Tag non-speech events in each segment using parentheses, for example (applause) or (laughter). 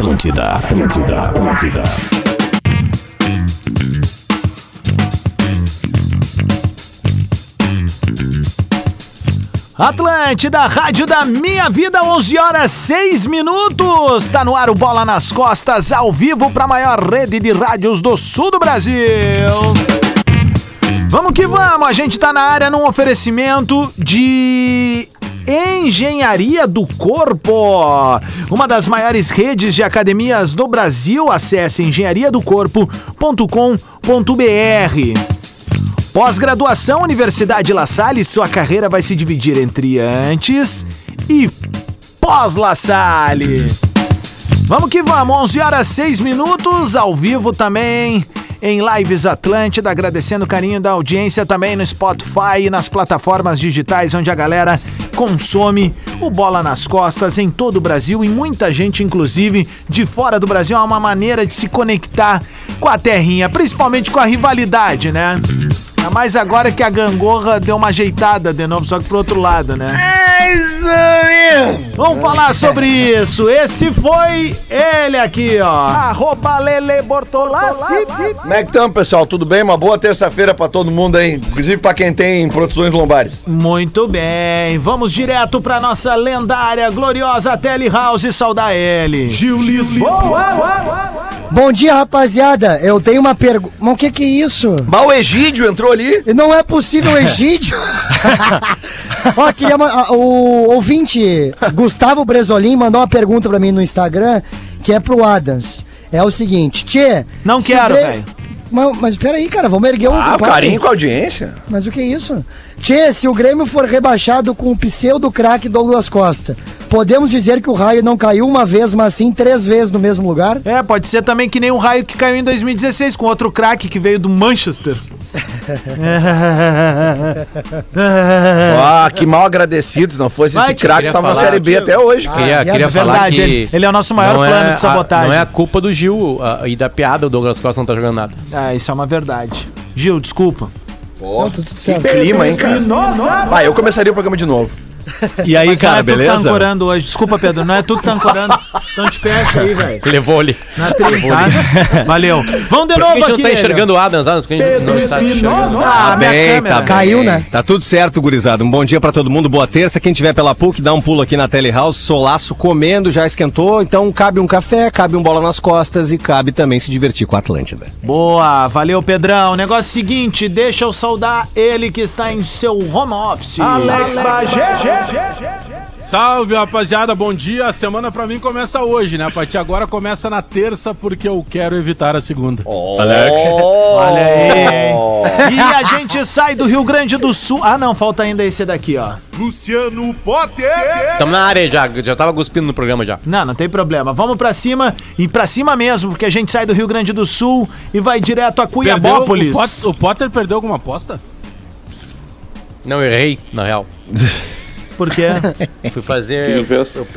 Atlântida, Atlântida, Atlântida. Atlântida, rádio da minha vida, 11 horas 6 minutos. Tá no ar o Bola nas Costas, ao vivo para a maior rede de rádios do sul do Brasil. Vamos que vamos, a gente tá na área num oferecimento de Engenharia do Corpo, uma das maiores redes de academias do Brasil. Acesse engenhariadocorpo.com.br. Pós-graduação Universidade La Salle, sua carreira vai se dividir entre antes e pós-La Salle. Vamos que vamos, 11 horas 6 minutos, ao vivo também em Lives Atlântida, agradecendo o carinho da audiência também no Spotify e nas plataformas digitais onde a galera consome o Bola nas Costas em todo o Brasil e muita gente, inclusive de fora do Brasil, há uma maneira de se conectar com a terrinha, principalmente com a rivalidade, né? Ainda mais agora que a gangorra deu uma ajeitada de novo, só que pro outro lado, né? É. Vamos falar sobre isso. Esse foi ele aqui, ó. Arroba Lele Bortolassi. Como é que estamos, pessoal? Tudo bem? Uma boa terça-feira pra todo mundo aí, inclusive pra quem tem produções lombares. Muito bem. Vamos direto pra nossa lendária, gloriosa Telehouse saudar ele. Gil Lisboa. Bom dia, rapaziada. Eu tenho uma pergunta. Mas o que que é isso? Mas o Egídio entrou ali. Não é possível, Egídio. (laughs) Ó, queria ma- ah, o ouvinte Gustavo Bresolim mandou uma pergunta pra mim no Instagram, que é pro Adams. É o seguinte, Tchê. Não quero, velho. Mas, mas peraí, cara, vamos erguer um Ah, o carinho com a audiência. Mas o que é isso? Tchê, se o Grêmio for rebaixado com o pseudo craque Douglas Costa, podemos dizer que o raio não caiu uma vez, mas sim três vezes no mesmo lugar? É, pode ser também que nem o raio que caiu em 2016 com outro craque que veio do Manchester. Ah, que mal agradecidos. Não fosse Vai, esse craque, estava na falar, Série B tio. até hoje. Ah, Queria, é queria falar verdade, que ele- ele é o nosso maior plano é de sabotagem. A, não é a culpa do Gil a- e da piada, o Douglas Costa não tá jogando nada. Ah, isso é uma verdade. Gil, desculpa. Não, tudo Que certo. clima, hein, cara? Vai, eu começaria o programa de novo. (laughs) E aí, Mas não cara, é tu que tá beleza? ancorando hoje. Desculpa, Pedro, não é tu que tá ancorando. Então te fecha aí, velho. Levou ali. Na tri, tá? (laughs) Valeu. Vamos de Por que a novo gente não aqui. tá enxergando o Adams lá? Porque a gente não está enxergando. Ah, minha bem, câmera. tá Caiu, né? Tá tudo certo, gurizada. Um bom dia pra todo mundo, boa terça. Quem tiver pela PUC, dá um pulo aqui na Telehouse, solaço comendo, já esquentou. Então cabe um café, cabe um bola nas costas e cabe também se divertir com a Atlântida. Boa, valeu, Pedrão. Negócio seguinte, deixa eu saudar ele que está em seu home office. Alex Bagé. Salve, rapaziada, bom dia. A semana pra mim começa hoje, né? A partir de agora começa na terça, porque eu quero evitar a segunda. Alex. Olha aí. E a gente sai do Rio Grande do Sul. Ah, não, falta ainda esse daqui, ó. Tamo na área já, já tava cuspindo no programa já. Não, não tem problema. Vamos pra cima e pra cima mesmo, porque a gente sai do Rio Grande do Sul e vai direto a Perdeu, o, Cuiabópolis. Pot- o Potter perdeu alguma aposta? Não, errei, na real. (laughs) Por quê? (laughs) Fui fazer. Eu,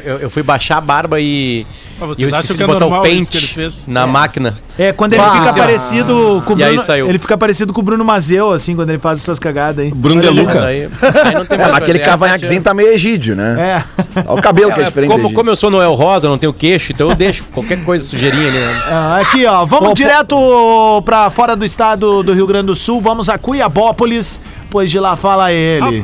eu- eu fui baixar a barba e. Ah, vocês e eu acham esqueci que é de botar o normal isso pente que ele fez? na máquina. É, quando ele Bah. fica parecido com o E aí Bruno, saiu. ele fica parecido com o Bruno Mazeu, assim, quando ele faz essas cagadas aí. Bruno De Mas Luca. aí, aí não tem (laughs) É, mas aquele cavanhaquezinho tá meio Egídio, né? É. Olha o cabelo que é É, diferente como, como eu sou Noel Rosa, não tenho queixo, então eu deixo qualquer coisa sujeirinha ali, né? Ah, aqui, ó. Vamos direto pra fora do estado do Rio Grande do Sul. Vamos a Cuiabópolis. Pois de lá fala ele.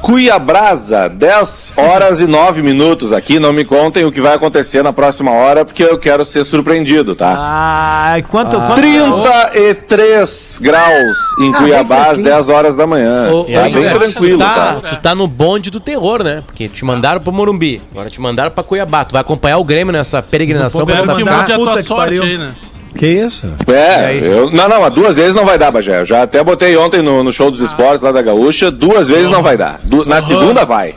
Cuiabrasa, 10 horas e 9 minutos aqui. Não me contem o que vai acontecer na próxima hora, porque eu quero ser surpreendido, tá? Ai, quanto, quanto 33 graus em Ah, Cuiabá às fresquinho. 10 horas da manhã. Ô, tá bem tranquilo, tá, tá? Tu tá no bonde do terror, né? Porque te mandaram pro Morumbi, agora te mandaram pra Cuiabá. Tu vai acompanhar o Grêmio nessa peregrinação pra Espero que botar- mude a tua que sorte aí, né? Que isso? É, eu, não, não, mas duas vezes não vai dar, Bagé. Eu já até botei ontem no, no show dos esportes lá da Gaúcha, duas vezes não vai dar. Du- na segunda vai.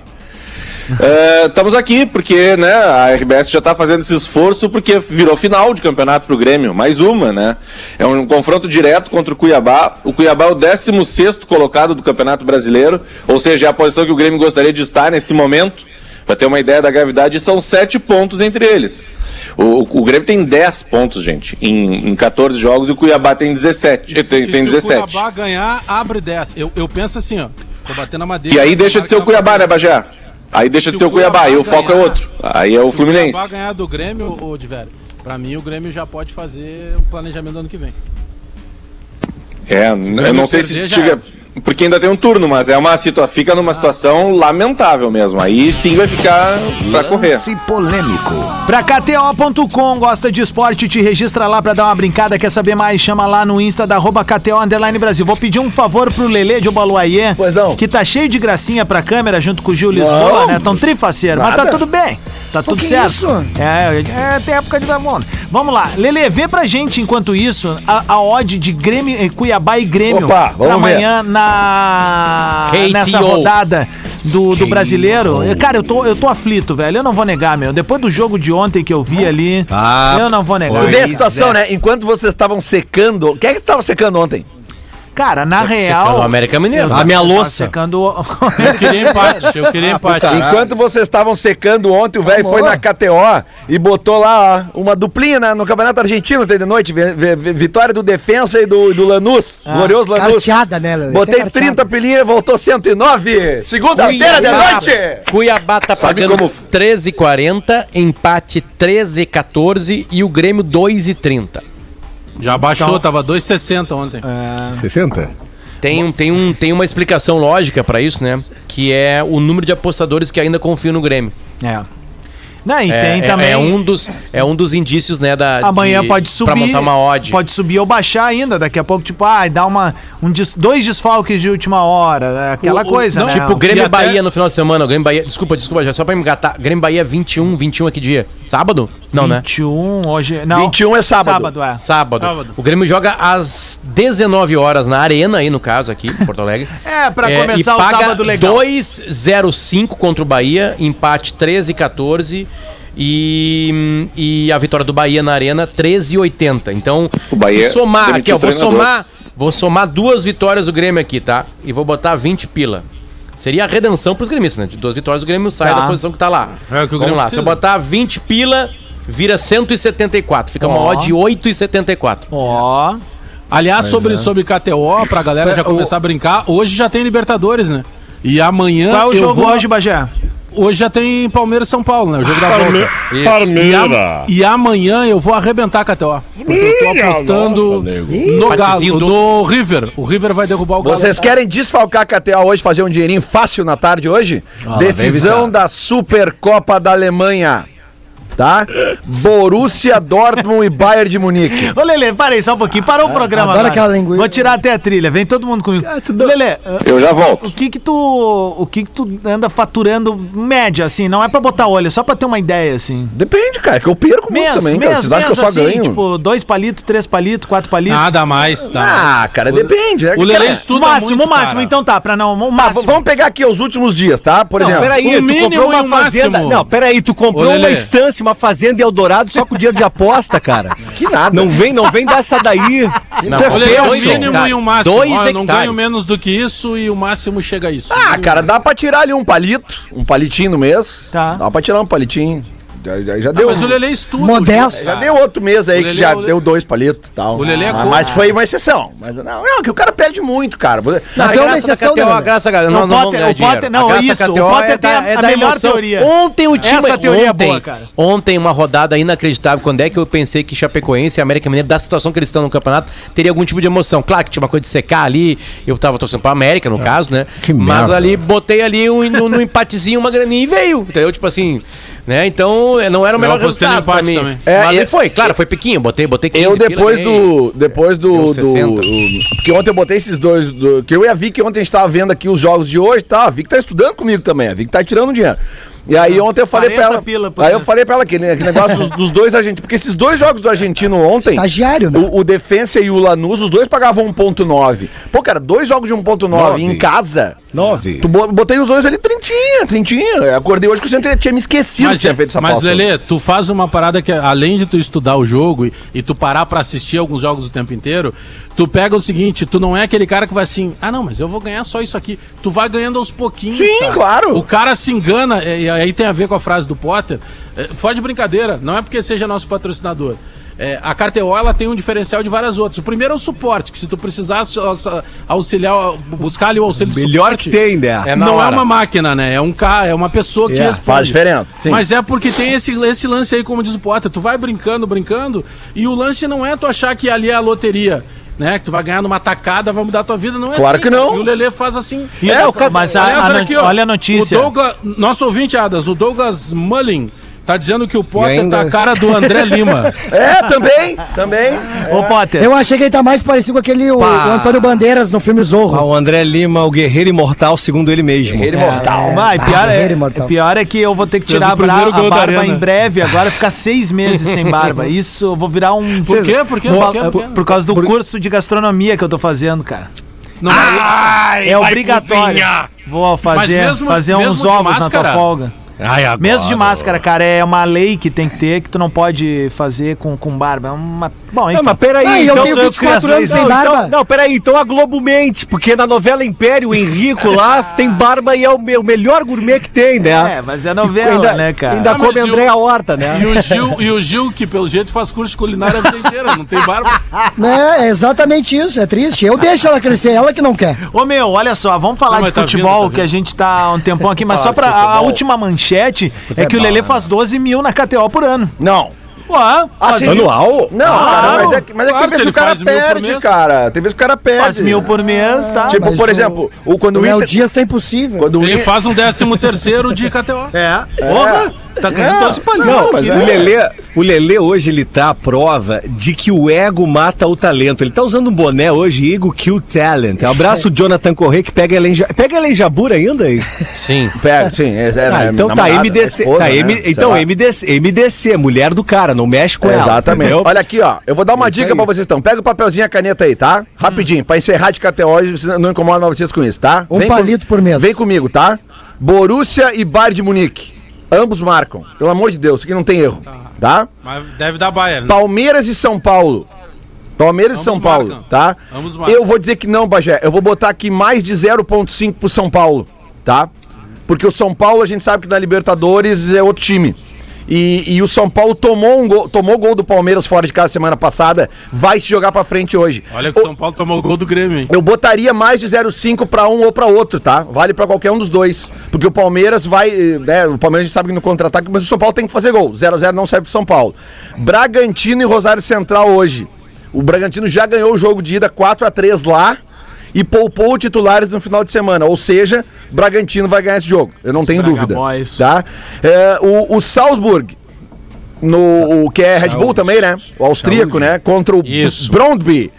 É, (laughs) Estamos aqui porque né, a RBS já está fazendo esse esforço porque virou final de campeonato pro Grêmio, mais uma, né? É um confronto direto contra o Cuiabá. O Cuiabá é o 16 colocado do Campeonato Brasileiro, ou seja, é a posição que o Grêmio gostaria de estar nesse momento. Para ter uma ideia da gravidade, são sete pontos entre eles. O, o Grêmio tem 10 pontos, gente, em, em 14 jogos, e o Cuiabá tem 17. E se- tem, e tem se 17. o Cuiabá ganhar, abre 10. Eu, eu penso assim, ó. Tô batendo a madeira. E aí deixa de ser o Cuiabá, né, Bagé? Aí deixa de Se ser o Cuiabá, e o foco é outro. Aí é o Se o Fluminense. Cuiabá ganhar do Grêmio, ô, de velho, pra mim o Grêmio já pode fazer o planejamento do ano que vem. É, eu não sei se chega. Porque ainda tem um turno, mas é uma situa fica numa situação lamentável mesmo. Aí sim vai ficar pra correr. Lance polêmico. Pra KTO.com, gosta de esporte, te registra lá pra dar uma brincada, quer saber mais? Chama lá no Insta da arroba KTO Underline Brasil. Vou pedir um favor pro Lelê de Obaluayê, Pois não. que tá cheio de gracinha pra câmera junto com o Gil Lisboa, Não. né? Tão trifaceiro, mas tá Nada. tudo bem. Tá tudo que certo. isso? É, é, tem época de dar bom. Vamos lá, Lelê, vê pra gente, enquanto isso, a, a odd de Grêmio, eh, Cuiabá e Grêmio Opa, vamos pra ver. amanhã na KTO. nessa rodada do, do brasileiro. Eu- Cara, eu tô, eu tô aflito, velho. Eu não vou negar, meu. Depois do jogo de ontem que eu vi ali, Ah, eu não vou negar. Tu vê a situação, é. né? Enquanto vocês estavam secando. Quem é que estava secando ontem? Cara, na real. secando o América Mineiro. A minha louça. Secando. Eu queria empate, eu queria empate. Enquanto vocês estavam secando ontem, o velho foi na KTO e botou lá ó, uma duplinha né, no Campeonato Argentino, de noite. vi- vi- vi- vitória do Defensa e do, do Lanús. Glorioso Lanús. Carteada, né, Lelê? Botei Tem carteada. 30 pilinha, voltou 109. Segunda-feira de noite. Cuiabá tá Sabe pagando como- 13,40, empate 13,14 e o Grêmio 2,30. Já baixou, Então- tava 2,60 ontem. 60? Tem, um, tem, um, tem uma explicação lógica pra isso, né? Que é o número de apostadores que ainda confiam no Grêmio. É. Não, e É, tem é- também. é um dos, é um dos indícios, né? Da, Amanhã de- pode subir. Pra montar uma odd. Pode subir ou baixar ainda. Daqui a pouco, tipo, ah, dá uma, um des- dois desfalques de última hora. é Aquela O- o- coisa, não, né? Tipo, Grêmio e até- Bahia no final de semana. Grêmio Bahia. Desculpa, desculpa, já só pra me engatar. Grêmio e Bahia 21, 21 aqui dia. Sábado? Não, né? 21, hoje. Não. 21 é sábado. Sábado, é. Sábado. Sábado. O Grêmio joga às 19 horas na Arena, aí no caso, aqui, em Porto Alegre. (laughs) É, pra É, começar e o paga sábado legal. 2,05 contra o Bahia, empate 13 e 14. E, e a vitória do Bahia na Arena 13,80. Então, O Bahia se somar aqui, ó, vou somar, vou somar duas vitórias do Grêmio aqui, tá? E vou botar 20 pila. Seria a redenção pros gremistas, né? De duas vitórias o Grêmio sai Tá. da posição que tá lá. É o que o Vamos Grêmio lá, se eu precisa. botar 20 pila, vira 174. Fica uma Ó. odd de 8,74. Ó. Aliás, sobre, sobre KTO, pra galera já começar a brincar, hoje já tem Libertadores, né? E amanhã. Qual é o eu jogo vou- hoje, Bagé? Hoje já tem Palmeiras e São Paulo, né? O jogo da volta. E, Parmeira. a- e amanhã eu vou arrebentar a KTO. Porque eu tô apostando no Galo, do- no River. O River vai derrubar o Galo. Vocês querem desfalcar a KTO hoje, fazer um dinheirinho fácil na tarde hoje? Decisão da Supercopa da Alemanha. Tá? Borussia Dortmund e Bayern de Munique. Ô, Lelê, parei só um pouquinho. Parou o programa adoro agora. aquela linguiça. Vou tirar até a trilha. Vem todo mundo comigo. Lelê, Eu já o volto. que que tu... O que que tu anda faturando média, assim? Não é pra botar olho, só pra ter uma ideia, assim. Depende, cara, que eu perco muito Mês, também, cara. Vocês acham que eu só assim, ganho? tipo, dois palitos, três palitos, quatro palitos. Nada mais, tá? Ah, cara, depende. É O que, Lelê cara, o estuda máximo, muito, o máximo, cara. então tá, pra não... O Tá, máximo. vamos pegar aqui os últimos dias, tá? Por Não, exemplo. peraí, o tu comprou uma o fazenda. máximo. Não, peraí, tu comprou uma estância, uma fazenda em Eldorado só com dinheiro de aposta, cara. Que nada. Não vem, não vem dessa daí. Não, é O Lelê, feio, o dois mínimo e o máximo. Dois eu não ganho menos do que isso e o máximo chega a isso. Ah, cara, dá pra tirar ali um palito, um palitinho no mês. Tá. Dá pra tirar um palitinho. Já, já, já Ah, deu. mas o Lelê estuda. Modesto. Já deu outro mês aí que já Lelê- deu dois palitos e tal. O Lelê é Ah. Mas foi uma exceção. Mas não, é que o cara perde muito, cara. Não, tem uma exceção, KTO, né, a graça, cara, Não, não Potter- o Potter- não, isso, o Potter é tem a- é a da melhor emoção. teoria. Ontem o time... Essa teoria é ontem, boa, cara. Ontem, uma rodada inacreditável. Quando é que eu pensei que Chapecoense e América Mineiro, da situação que eles estão no campeonato, teria algum tipo de emoção? Claro que tinha uma coisa de secar ali. Eu tava torcendo pra América, no caso, né? Que Mas merda. ali, botei ali um, no empatezinho uma graninha e veio. Entendeu? Tipo assim... Né? Então, não era o Eu melhor resultado pra mim. também. É, Mas e- aí foi, claro, foi pequinho. Botei, botei 15 Eu depois do. Depois do. Do 60. o- porque ontem eu botei esses dois. Do, que eu e a Vicky ontem a gente tava vendo aqui os jogos de hoje tal. A Vicky tá estudando comigo também. A Vicky tá tirando dinheiro. E aí ontem eu falei pra 40 ela. pila aí eu falei pra ela aquele, aquele negócio dos, dos dois argentinos. Porque esses dois jogos do argentino ontem. Estagiário, né? O, o Defensa e o Lanús, os dois pagavam 1.9. Pô, cara, dois jogos de 1.9 Nove. em casa. Nove. Tu bo- botei os dois ali trintinha, trintinha. Eu acordei hoje que o centro tinha me esquecido que Mas, tinha feito essa mas aposta. Lelê, tu faz uma parada que, além de tu estudar o jogo e, e tu parar pra assistir alguns jogos o tempo inteiro, tu pega o seguinte, tu não é aquele cara que vai assim, ah não, mas eu vou ganhar só isso aqui. Tu vai ganhando aos pouquinhos, Sim, cara. claro. O cara se engana, e, aí tem a ver com a frase do Potter, é, fora de brincadeira, não é porque seja nosso patrocinador. é, a KTO ela tem um diferencial de várias outras. O primeiro é o suporte, que se tu precisar aux- auxiliar, buscar ali o auxílio Melhor suporte, que tem, né? É não é hora. uma máquina, né? É um cara, é uma pessoa que te É, responde. faz diferença, sim. Mas é porque tem esse, esse lance aí, como diz o Potter, tu vai brincando, brincando, e o lance não é tu achar que ali é a loteria. Né, que tu vai ganhar numa tacada, vai mudar a tua vida, não é Claro assim, que não. E o Lelê faz assim. É, o cara- mas a- Aliás, a aqui, ó, olha a notícia. O Douglas, nosso ouvinte, Adas, o Douglas Mullin, tá dizendo que o Potter ainda- tá a cara do André Lima. (laughs) É, também, também. Ô, Potter. Eu achei que ele tá mais parecido com aquele o, o Antônio Bandeiras no filme Ah, Zorro. o André Lima, o guerreiro imortal, segundo ele mesmo. Guerreiro imortal. Pior, Ah, é, ele, mortal. pior é que eu vou ter que tirar o a, bra- a barba em breve, agora ficar seis meses sem barba. Isso, eu vou virar um... Por quê? Por quê? Por, Por quê? Por por causa do curso de gastronomia que eu tô fazendo, cara. Não, mas- é obrigatório. Vou fazer, mesmo- fazer mesmo uns ovos na máscara? tua folga. Ai, agora. Mesmo de máscara, cara, é uma lei que tem que ter que tu não pode fazer com, com barba. É uma. Bom, enfim. Não, mas peraí, Ah, e eu então tenho sou eu 24 que anos sem não, barba. Então, não, peraí, então a Globo mente, porque na novela Império, o Henrico lá (laughs) tem barba e é o, me- o melhor gourmet que tem, né? É, mas é novela, ainda, né, cara? Ainda Ah, come e o- André Horta, né? E o, Gil, e o Gil, que pelo jeito faz curso de culinária a vida inteira, não tem barba. (laughs) É, é exatamente isso, é triste. Eu deixo ela crescer, ela que não quer. Ô meu, olha só, vamos falar Não, de mas tá futebol, vindo, tá que a gente tá há um tempão aqui, mas só pra. A futebol. última manchete é que o Lelê faz 12 mil na KTO por ano. Não. Ué, Assim, Anual? Não, Claro. cara, mas é, que- mas é que Claro, tem vezes o cara perde, cara. Tem vezes que o cara perde. faz mil por mês, tá? Tipo, Mas por o- exemplo, o, quando O o Inter... Dias tá impossível. Quando o Ele faz um décimo terceiro de KTO. É. Porra, tá ganhando 12 palhinhos. Não, mas o é. Lelê, o Lelê hoje ele tá à prova de que o ego mata o talento. Ele tá usando um boné hoje, Ego Kill Talent. Abraço o Jonathan Corrêa que pega Ja- pega ela em Jabura ainda aí. Sim. Pega, sim. É, é, Ah, é então tá namorada, MDC, esposa, tá, né? M- Sei então. MDC, MDC, mulher do cara, não mexe com ela. Exatamente. entendeu? Olha aqui, ó. Eu vou dar uma Isso dica aí. pra vocês então. Pega o papelzinho e a caneta aí, tá? Rapidinho, pra encerrar de KTO vocês- não incomoda mais vocês com isso, tá? Um Vem palito por mês. Vem comigo, tá? Borussia e Bayern de Munique. Ambos marcam. Pelo amor de Deus, aqui não tem erro. Tá? Mas deve dar Bayern. né? Palmeiras e São Paulo. Palmeiras e Ambos São Paulo, marcam. tá? Ambos marcam. Eu vou dizer que não, Bagé. Eu vou botar aqui mais de 0,5 pro São Paulo, tá? Porque o São Paulo, a gente sabe que na Libertadores é outro time. E, e o São Paulo tomou um gol, tomou gol do Palmeiras fora de casa semana passada, vai se jogar pra frente hoje. Olha que o São Paulo tomou o gol do Grêmio, hein? Eu botaria mais de 0,5 pra um ou pra outro, tá? Vale pra qualquer um dos dois. Porque o Palmeiras vai. Né, o Palmeiras a gente sabe que no contra-ataque, mas o São Paulo tem que fazer gol. 0x0 não serve pro São Paulo. Bragantino e Rosário Central hoje. O Bragantino já ganhou o jogo de ida 4x3 lá e poupou titulares no final de semana. Ou seja, Bragantino vai ganhar esse jogo. Eu não tenho dúvida. Boys. Tá? É, o, o Salzburg. No, o que é Red Bull também, né? O austríaco, né? Contra o Isso. Brondby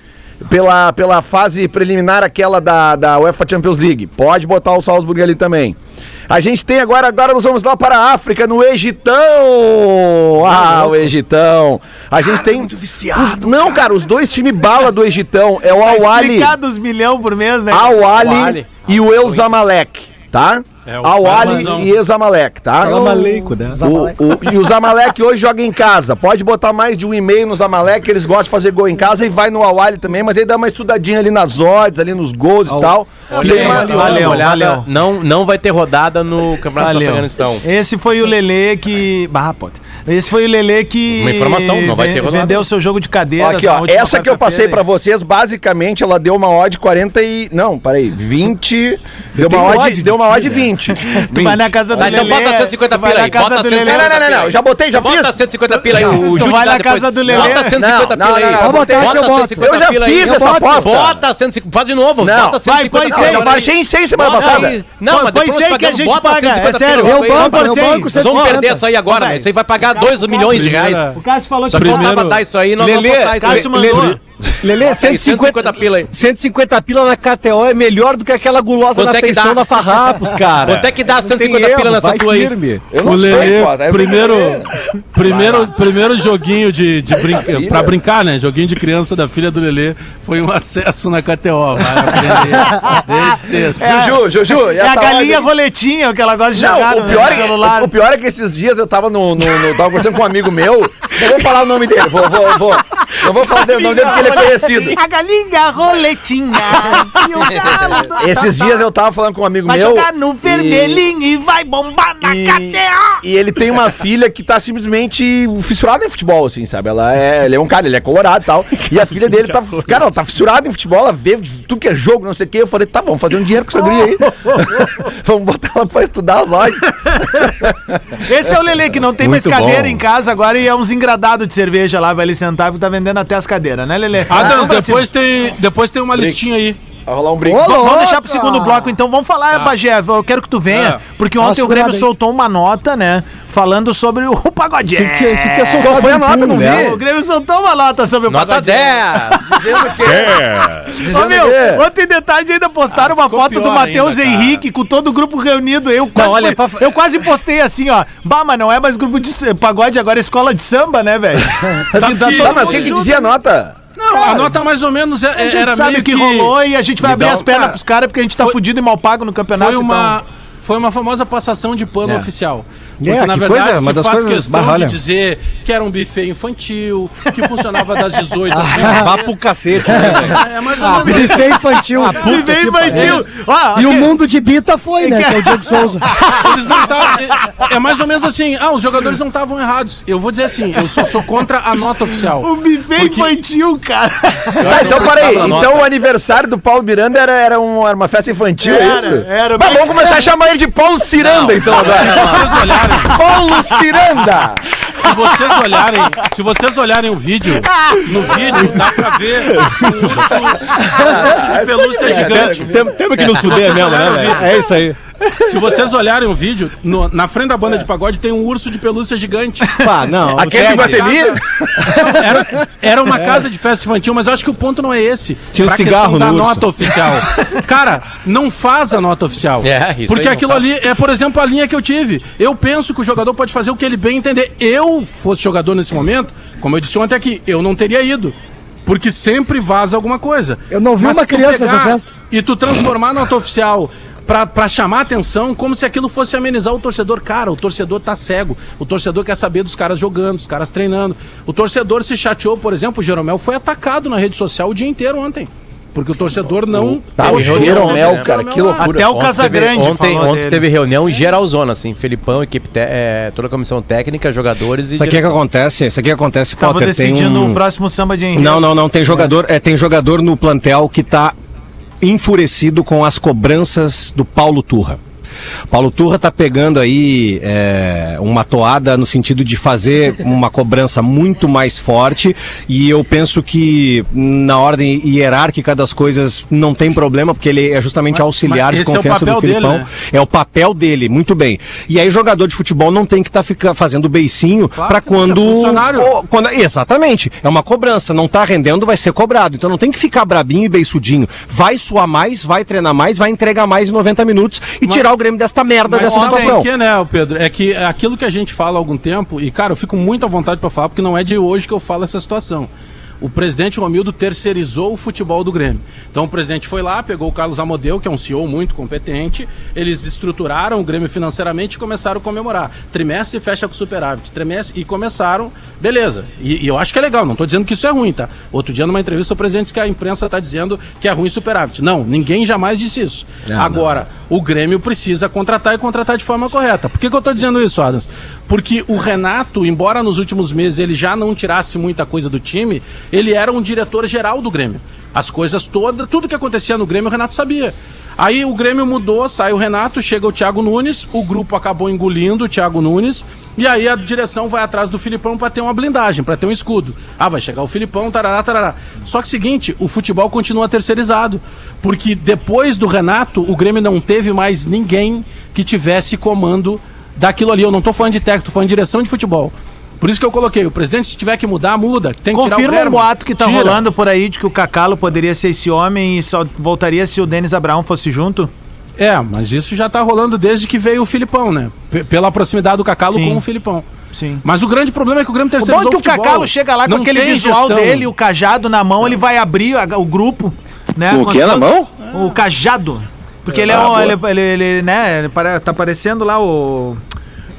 pela, pela fase preliminar aquela da, da UEFA Champions League. Pode botar o Salzburg ali também. A gente tem agora, agora nós vamos lá para a África, no Egitão. Ah, o Egitão. A gente tem. os- não, cara, os dois times bala do Egitão é o Tá Al-Ali. explicado os milhão por mês, né? Al-Ali Al-Ali. e o El Zamalek, tá? É, o Al-Ali Farmazão. e Ezamalek, tá? Salam aleikum, né? O, o- e o Zamalek hoje joga em casa. Pode botar mais de um e-mail no Zamalek, eles gostam de fazer gol em casa e vai no Awali também, mas aí dá uma estudadinha ali nas odds, ali nos gols e tal. Olha, Tem uma- valeu, valeu, olhada, valeu. Não, não vai ter rodada no Campeonato do Valeu. Afeganistão. Esse foi o Lelê que. Barra, Potter. Esse foi o Lelê que. Uma informação, não vai ter rodada. Vendeu o seu jogo de Ó, cadeiras. Aqui, ó, essa que eu passei pra quarta-feira. vocês, basicamente, ela deu uma odd 40 e... Não, peraí, 20... Deu uma odd, odd de deu uma odd ti, 20. (laughs) Tu vai na casa do então Lelê. bota 150 tu vai pila na aí, bota do 150 Lelê. Não, não, não, não, já botei, já Bota fiz. 150 pila aí, Tu vai na casa do Lelê. Bota 150 Não, pila não, aí. não, Vou botar eu Bota boto. 150 Eu já fiz essa aposta. Bota 150, faz de novo. Não, bota vai, 150 põe pila. Eu baixei em 100 semana Bota passada. Não, Põe- mas depois nós que a gente bota paga, 150 é sério, eu banco, vamos 150. perder isso aí agora, isso aí vai pagar 2 milhões de reais. O Cássio falou que faltava dar isso aí, nós vamos postar isso aí. Cássio mandou. Lelê, Lelê, Bota aí, 150, 150 pila aí. 150 pila na KTO é melhor do que aquela gulosa Quanto na é feição da Farrapos, cara. Quanto é que dá Não tem 150 pila erro, nessa vai tua aí? firme. Eu O não sei, Lelê, pô. daí- primeiro, primeiro, primeiro joguinho de, de brinca, pra brincar, né? Joguinho de criança da filha do Lelê foi um acesso na KTO. Desde cedo. Juju, Juju, e É a galinha odd- roletinha que ela gosta de jogar Não, o no pior, é, celular. o pior é que esses dias eu tava no, no, no- tava conversando com um amigo meu, não vou falar o nome dele, vou, vou, vou, não vou falar o nome dele porque ele é A galinha roletinha. (laughs) e o galo do- Esses dias eu tava falando com um amigo Vai meu. jogar no e- vermelhinho e, vai bombar na E, KTO. e ele tem uma filha que tá simplesmente fissurada em futebol, assim, sabe? Ela é, ele é um cara, ele é colorado e tal. E a filha dele tá, (laughs) cara, ela tá fissurada em futebol, ela vê tudo que é jogo, não sei o quê. Eu falei, tá, vamos fazer um dinheiro com essa guria aí. (laughs) vamos botar ela pra estudar as odds. Esse é o Lele que não tem mais Muito cadeira bom. em casa agora e é uns engradados de cerveja lá, vai ali sentar porque tá vendendo até as cadeiras, né, Lele? Adams, Vamos pra depois tem, depois tem uma listinha aí. Vai rolar um brinco. Vamos deixar pro segundo bloco, então. Vamos falar, Tá. Bagé. Eu quero que tu venha, É. porque ontem Nossa, o Grêmio aí. soltou uma nota, né? Falando sobre o (laughs) pagode. Qual foi a nota? Não vi. O Grêmio soltou uma nota sobre o Nota pagode. 10! (laughs) Dizendo que... É. Ô, Dizendo meu, que... ontem de tarde ainda postaram uma ficou foto do Matheus cara. Henrique com todo o grupo reunido. Eu quase, olha, fui- pra- eu quase postei assim, ó. Bah, mas não é mais grupo de pagode, agora é escola de samba, né, velho? (laughs) Sabe Tá que- todo Ah, mas o que que dizia a nota? Não, a nota mais ou menos é- A gente era sabe o que, rolou e a gente vai abrir as pernas cara, pros caras porque a gente tá foi- fudido e mal pago no campeonato. Foi então- uma, foi uma famosa passação de pano oficial. Porque, É, na verdade, coisa, uma se das faz coisas questão barralha. de dizer que era um buffet infantil, que funcionava das 18 (laughs) às 20. Vá pro cacete, né, velho? É mais ou menos isso. Buffet infantil. Me vem infantil. Ó, E o mundo de Bita foi, né? Que é o Diego Souza. (laughs) Eles não tavam- é, é mais ou menos assim, ah, os jogadores não estavam errados. Eu vou dizer assim, eu sou, sou contra a nota oficial. O buffet Porque- infantil, cara. Tá, então peraí. Então o aniversário do Paulo Miranda era, era, um- era uma festa infantil, é Era, isso? era. Mas vamos começar a chamar ele de Paulo Ciranda, então, agora. Se vocês olharem, Paulo Ciranda! se vocês olharem, se vocês olharem o vídeo, no vídeo dá pra ver um urso, urso de pelúcia gigante. Tem- Temos que nos fuder mesmo, né, velho? É isso aí. Se vocês olharem o vídeo, no- na frente da banda de pagode tem um urso de pelúcia gigante. Pá, não. Aquele de Guatemi? Era, era uma casa de festa infantil, mas eu acho que o ponto não é esse. Tinha um Pra cigarro questão da no urso. nota oficial. Cara, não faz a nota oficial. É, isso Porque aí não aquilo faz. ali é, por exemplo, a linha que eu tive. Eu penso que o jogador pode fazer o que ele bem entender. Eu fosse jogador nesse momento, como eu disse ontem aqui, eu não teria ido. Porque sempre vaza alguma coisa. Eu não vi Mas uma tu criança nessa festa. E tu transformar a nota oficial pra, pra chamar atenção, como se aquilo fosse amenizar o torcedor. Cara, o torcedor tá cego. O torcedor quer saber dos caras jogando, dos caras treinando. O torcedor se chateou, por exemplo, o Jeromel foi atacado na rede social o dia inteiro ontem. Porque o torcedor não. Tá, o Jeromel, né? cara, que loucura. Até o Ontem Casagrande ontem, ontem dele. teve reunião geralzona, assim, Felipão, equipe, te- é, toda a comissão técnica, jogadores e Isso aqui é que acontece, isso aqui que acontece, Estava Potter, tem decidindo um- o próximo samba de Henrique. Não, não, não. Tem jogador, é, tem jogador no plantel que tá enfurecido com as cobranças do Paulo Turra. Paulo Turra tá pegando aí é, uma toada no sentido de fazer uma cobrança muito mais forte e eu penso que na ordem hierárquica das coisas não tem problema porque ele é justamente Mas- auxiliar mas de é confiança do papel dele, Filipão. né? É o papel dele, muito bem. E aí jogador de futebol não tem que estar fica fazendo beicinho Claro não, quando, é quando- exatamente, é uma cobrança, não tá rendendo, vai ser cobrado. Então não tem que ficar brabinho e beiçudinho. Vai suar mais, vai treinar mais, vai entregar mais em 90 minutos e tirar o Grêmio desta merda Mas dessa situação. o que, né, Pedro? É que é aquilo que a gente fala há algum tempo, e cara, eu fico muito à vontade pra falar, porque não é de hoje que eu falo essa situação. O presidente Romildo terceirizou o futebol do Grêmio. Então o presidente foi lá, pegou o Carlos Amodeu, que é um CEO muito competente, eles estruturaram o Grêmio financeiramente e começaram a comemorar. Trimestre fecha com superávit, trimestre e começaram, beleza. E, e eu acho que é legal, não tô dizendo que isso é ruim, tá? Outro dia numa entrevista o presidente disse que a imprensa tá dizendo que é ruim superávit. Não, ninguém jamais disse isso. Agora, o Grêmio precisa contratar e contratar de forma correta. Por que, que eu estou dizendo isso, Adams? Porque o Renato, embora nos últimos meses ele já não tirasse muita coisa do time, ele era um diretor geral do Grêmio. As coisas todas, tudo que acontecia no Grêmio, o Renato sabia. Aí o Grêmio mudou, sai o Renato, chega o Thiago Nunes, o grupo acabou engolindo o Thiago Nunes, e aí a direção vai atrás do Filipão para ter uma blindagem, para ter um escudo. Ah, vai chegar o Filipão, tarará, tarará. Só que seguinte, o futebol continua terceirizado, porque depois do Renato, o Grêmio não teve mais ninguém que tivesse comando daquilo ali. Eu não tô falando de técnico, tô falando de direção de futebol. Por isso que eu coloquei, o presidente se tiver que mudar, muda. Tem que tirar o Confirma um boato que tá Tira. rolando por aí de que o Cacalo poderia ser esse homem e só voltaria se o Denis Abraão fosse junto. É, mas isso já tá rolando desde que veio o Filipão, né? P- pela proximidade do Cacalo Sim. com o Filipão. Sim. Mas o grande problema é que o Grêmio O bom terceirizou é que o futebol. Cacalo chega lá com Não aquele visual gestão. dele, o cajado na mão, ele vai abrir a- o grupo, né? O que na mão? O cajado. Porque ele é Ah, um, ele, ele, ele, né, ele pare- tá parecendo lá o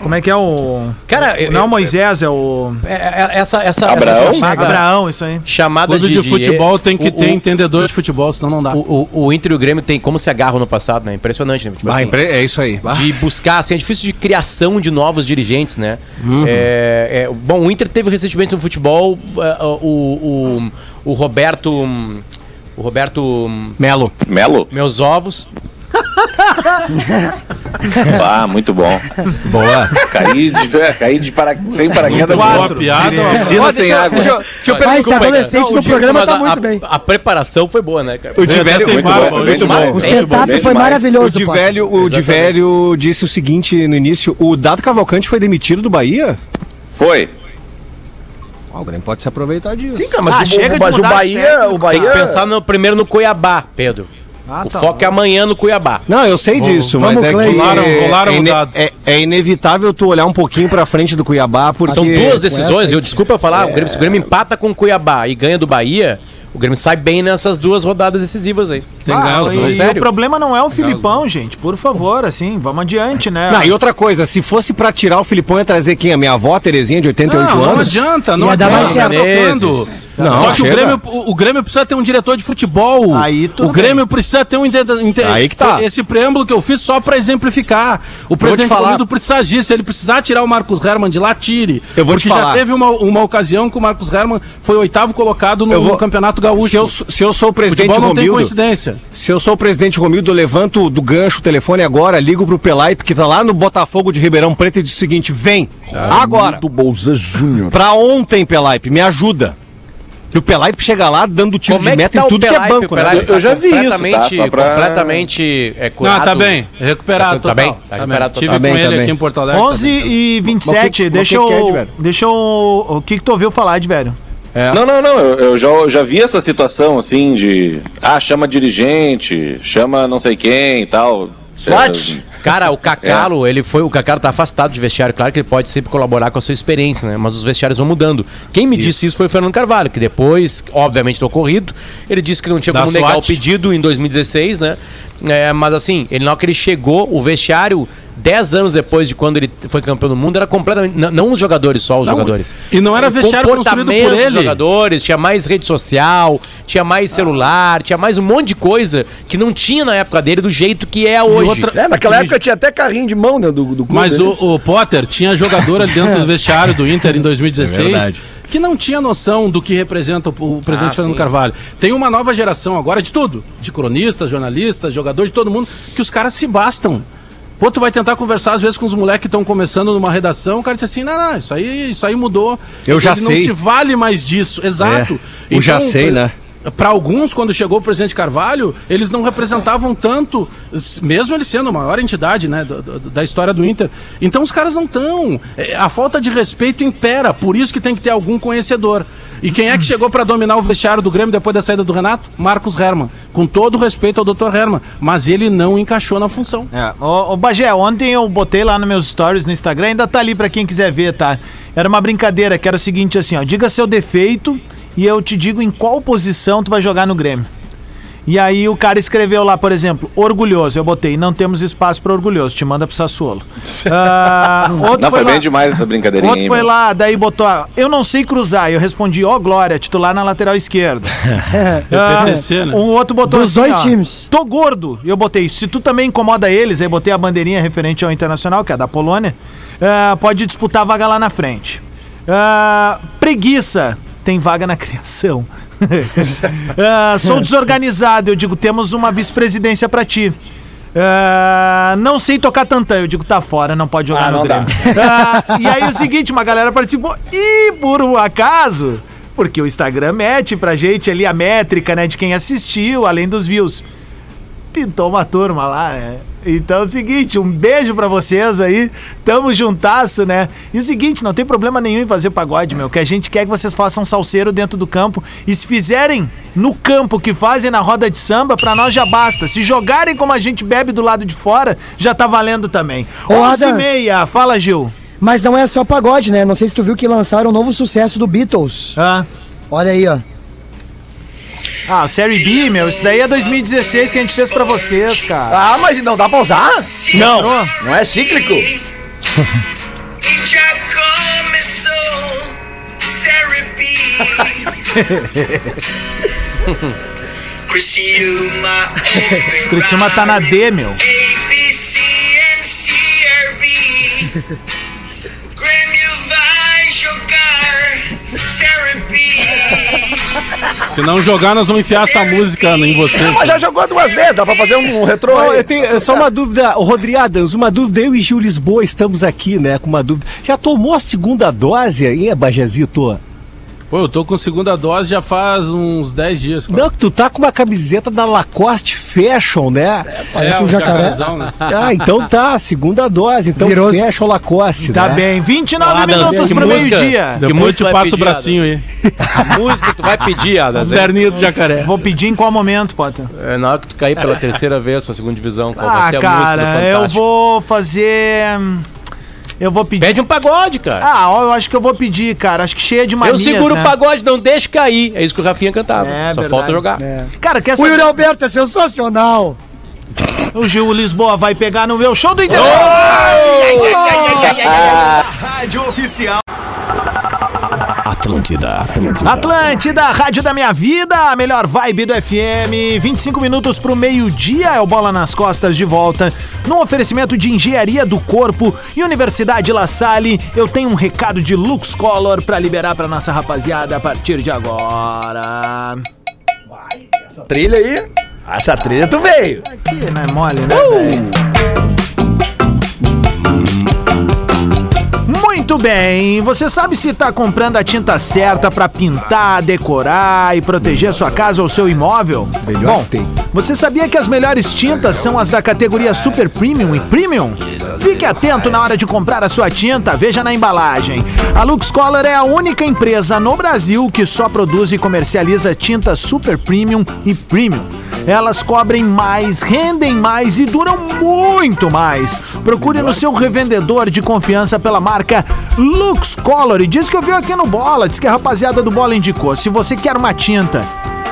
Como é que é o. Cara, eu- Não é o Moisés, é o. é- é- essa, essa, Abraão? essa chamada, Abraão, isso aí. chamada Clube de, futebol tem que o- ter o- entendedor de futebol, senão não dá. O, o, o Inter e o Grêmio tem como se agarram no passado, né? Impressionante, né? Tipo Ah, assim, é isso aí. Ah. de buscar, assim, é difícil de criação de novos dirigentes, né? É, é, bom, o Inter teve recentemente no futebol é, o, o, o Roberto. hum, O Roberto. Melo. Melo? Meus ovos. (laughs) Ah, muito bom. Boa. Caí de, é, caí de para, sem paraquedas. Boa piada. Piscina sem água. Vai, esse adolescente Não, no o programa mas tá a- muito a, bem. A preparação foi boa, né, cara? O de velho, sem Muito bom, foi bem muito bom. O Bem setup demais. foi O maravilhoso, de pô. velho, o de velho disse o seguinte no início: o Dado Cavalcante foi demitido do Bahia? Foi. Ah, o Grêmio pode se aproveitar disso. Sim, cara, mas, Ah, o, chega de mas o Bahia, o Tem Bahia. que pensar no, primeiro no Cuiabá, Pedro. Ah, o tá foco é amanhã no Cuiabá. Não, eu sei disso, mas vamos, é que. Rolaram- rolaram é, o ine- é- é inevitável tu olhar um pouquinho pra frente do Cuiabá, porque São duas decisões, eu desculpa eu falar, o Grêmio, se o Grêmio empata com o Cuiabá e ganha do Bahia, o Grêmio sai bem nessas duas rodadas decisivas aí. Tem que ganhar os Ah, dois. e o problema não é o Filipão, gente. Por favor, assim, vamos adiante, né? Não, e outra coisa, se fosse pra tirar o Filipão ia trazer quem? A minha avó, Terezinha, de 88 Não, não anos? adianta, não Ia dar mais adianta. certo. Tá. Não, Só que o. Grêmio, o, o Grêmio precisa ter um diretor de futebol. Aí tudo o Grêmio precisa ter um. Aí que tá. Esse preâmbulo que eu fiz só pra exemplificar. O presidente falar. Romildo precisa agir. Se ele precisar tirar o Marcos Herman de lá, tire. Eu vou te Porque já falar. teve uma, uma ocasião que o Marcos Herman foi oitavo colocado no, vou- no Campeonato Gaúcho. Se eu, se eu sou o presidente futebol não tem Romildo, coincidência. se eu sou o presidente Romildo, eu levanto do gancho o telefone agora, ligo pro Pelai, que tá lá no Botafogo de Ribeirão Preto e diz o seguinte, vem, agora, Do Bolsa Júnior. pra ontem, Pelaipe, me ajuda. E o Pelaipe chega lá dando tiro Como de é meta tá em o tudo que é Pelaipe? banco, né? Pelaipe Eu já vi isso, tá? pra- completamente é, Não, curado. tá bem. Recuperado. Tá total. bem, tá recuperado Tive com Tá bem, ele tá aqui bem. em Porto Alegre. 11 tá bem. e 27, Mas o que- deixa é, eu. velho? Deixa eu. O que que tu ouviu falar de velho? Não, não, não. Eu, eu já, eu já vi essa situação assim de. Ah, chama dirigente, chama não sei quem e tal. SWAT? É, Cara, o Cacalo, ele foi. O Cacalo tá afastado de vestiário. Claro que ele pode sempre colaborar com a sua experiência, né? Mas os vestiários vão mudando. Quem me disse isso foi o Fernando Carvalho, que depois, obviamente, do ocorrido, ele disse que não tinha Da como negar SWAT. o pedido em 2016, né? É, mas assim, ele na hora que ele chegou, o vestiário. 10 anos depois de quando ele foi campeão do mundo, era completamente. Não, não os jogadores, só os jogadores. e não era O vestiário construído por comportamento dos ele. jogadores, tinha mais rede social, tinha mais celular, tinha mais um monte de coisa que não tinha na época dele do jeito que é hoje. outra- É, naquela época tinha até carrinho de mão né, do, do clube. Mas né? o, o Potter tinha jogador ali (laughs) dentro do vestiário do Inter em (laughs) 2016 É verdade. que não tinha noção do que representa o, o presidente Ah, Fernando sim. Carvalho. Tem uma nova geração agora de tudo, de cronistas, jornalistas, jogadores, de todo mundo, que os caras se bastam. Pô, tu vai tentar conversar às vezes com os moleques que estão começando numa redação, o cara diz assim, não, não, isso aí, isso aí mudou. Eu já Ele não sei. se vale mais disso, exato. É, o já sei, né? Para alguns, quando chegou o presidente Carvalho, eles não representavam tanto, mesmo ele sendo a maior entidade né, do- do- da história do Inter. Então os caras não estão. A falta de respeito impera, por isso que tem que ter algum conhecedor. E quem é que chegou para dominar o vestiário do Grêmio depois da saída do Renato? Marcos Herman. Com todo o respeito ao Dr. Herman. Mas ele não encaixou na função. É, ô, Bagé, ontem eu botei lá nos meus stories no Instagram, ainda tá ali pra quem quiser ver, tá? Era uma brincadeira que era o seguinte assim, ó, diga seu defeito e eu te digo em qual posição tu vai jogar no Grêmio. E aí o cara escreveu lá, por exemplo, orgulhoso. Eu botei, não temos espaço pra orgulhoso, te manda pro Sassuolo. (laughs) Ah, outro Não, foi lá- bem demais essa brincadeirinha. Outro aí, foi meu. lá, daí botou, ah, eu não sei cruzar. Eu respondi, ó, Glória, titular na lateral esquerda. (laughs) Né? um outro botou Dos dois times. Tô gordo. E eu botei, se tu também incomoda eles, aí botei a bandeirinha referente ao Internacional, que é da Polônia, ah, pode disputar a vaga lá na frente. Ah, preguiça, tem vaga na (laughs) criação. (laughs) Ah, sou desorganizado, eu digo, temos uma vice-presidência pra ti. Ah, não sei tocar tantã, eu digo, tá fora, não pode jogar Ah, no. Grêmio. Ah, e aí o seguinte, uma galera participou, e por um acaso, porque o Instagram mete pra gente ali a métrica, né, de quem assistiu, além dos views. Pintou uma turma lá, né? Então é o seguinte, um beijo pra vocês aí, tamo juntasso, né? E o seguinte, não tem problema nenhum em fazer pagode, meu, que a gente quer que vocês façam salseiro dentro do campo, e se fizerem no campo que fazem na roda de samba, pra nós já basta. Se jogarem como a gente bebe do lado de fora, já tá valendo também. Ô, 11 e meia, fala Gil. Mas não é só pagode, né? Não sei se tu viu que lançaram um novo sucesso do Beatles. Ah. Olha aí, ó. Ah, Série B, meu, isso daí é 2016 que a gente fez pra vocês, cara. Ah, mas não dá pra usar? Não. Não é cíclico? Criciúma. (laughs) Criciúma tá na D, meu. ABC and CRB. Se não jogar, nós vamos enfiar essa música em vocês. Mas já jogou duas vezes, dá pra fazer um retrô Ó, aí. eu tenho só uma dúvida, o Rodrigo Adams, uma dúvida, eu e Gil Lisboa estamos aqui, né, com uma dúvida. Já tomou a segunda dose aí, Bajazito? Pô, eu tô com segunda dose já faz uns 10 dias. cara. Não, que tu tá com uma camiseta da Lacoste Fashion, né? Parece um o jacaré. né? (laughs) Ah, então tá, segunda dose, então Virou- Fashion Lacoste, Tá né? bem, 29 Adams, minutos que pro meio-dia. Depois música eu te vai passo o bracinho aí. (laughs) A música que tu vai pedir, Adas. hein? Terninho do jacaré. Vou pedir em qual momento, Potter? É, na hora que tu cair pela terceira vez pra segunda divisão, qual vai Ah, ser a música do cara, eu vou fazer. Eu vou pedir. Pede um pagode, cara. Ah, ó, eu acho que eu vou pedir, cara. Acho que cheia de eu manias, seguro né? o pagode, não deixe cair. É isso que o Rafinha cantava. É, Só verdade. falta jogar. Cara, quer O saber? Yuri Alberto é sensacional. O Gil Lisboa vai pegar no meu show do internet. Atlântida, Atlântida. Atlântida, Rádio da Minha Vida, a melhor vibe do FM. 25 minutos pro meio-dia é o Bola nas Costas de volta. Num oferecimento de Engenharia do Corpo e Universidade La Salle, eu tenho um recado de Lux Color pra liberar pra nossa rapaziada a partir de agora. Trilha aí. Essa trilha tu veio. Aqui não é mole, né, velho? Muito bem, você sabe se está comprando a tinta certa para pintar, decorar e proteger sua casa ou seu imóvel? Melhor Bom, tem. você sabia que as melhores tintas são as da categoria Super Premium e Premium? Fique atento na hora de comprar a sua tinta, veja na embalagem. A Lux Color é a única empresa no Brasil que só produz e comercializa tintas Super Premium e Premium. Elas cobrem mais, rendem mais e duram muito mais. Procure no seu revendedor de confiança pela marca Lux Color diz que eu vi aqui no Bola, diz que a rapaziada do Bola indicou. Se você quer uma tinta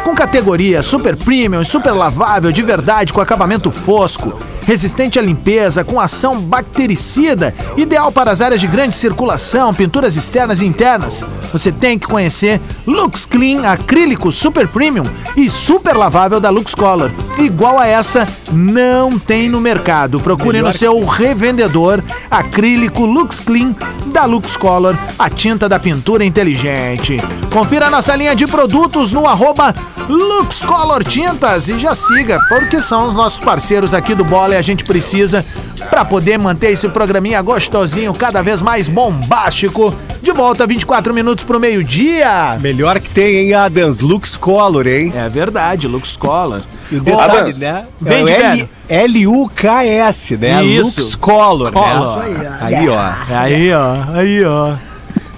com categoria super premium super lavável de verdade com acabamento fosco, resistente à limpeza, com ação bactericida, ideal para as áreas de grande circulação, pinturas externas e internas. Você tem que conhecer Lux Clean acrílico super premium e super lavável da Lux Color. Igual a essa não tem no mercado. Procure no seu revendedor acrílico Lux Clean da Lux Color, a tinta da pintura inteligente. Confira a nossa linha de produtos no arroba Lux Color Tintas e já siga, porque são os nossos parceiros aqui do Bola e a gente precisa para poder manter esse programinha gostosinho, cada vez mais bombástico. De volta 24 minutos pro meio-dia. Melhor que tem, hein, Adams? Lux Color, hein? É verdade, Lux Color. E o detalhe, Adams, né? vem é de L- velho. L-U-K-S, né? Isso. Lux Color, Color. né? Aí, ó. Aí, ó, aí, ó.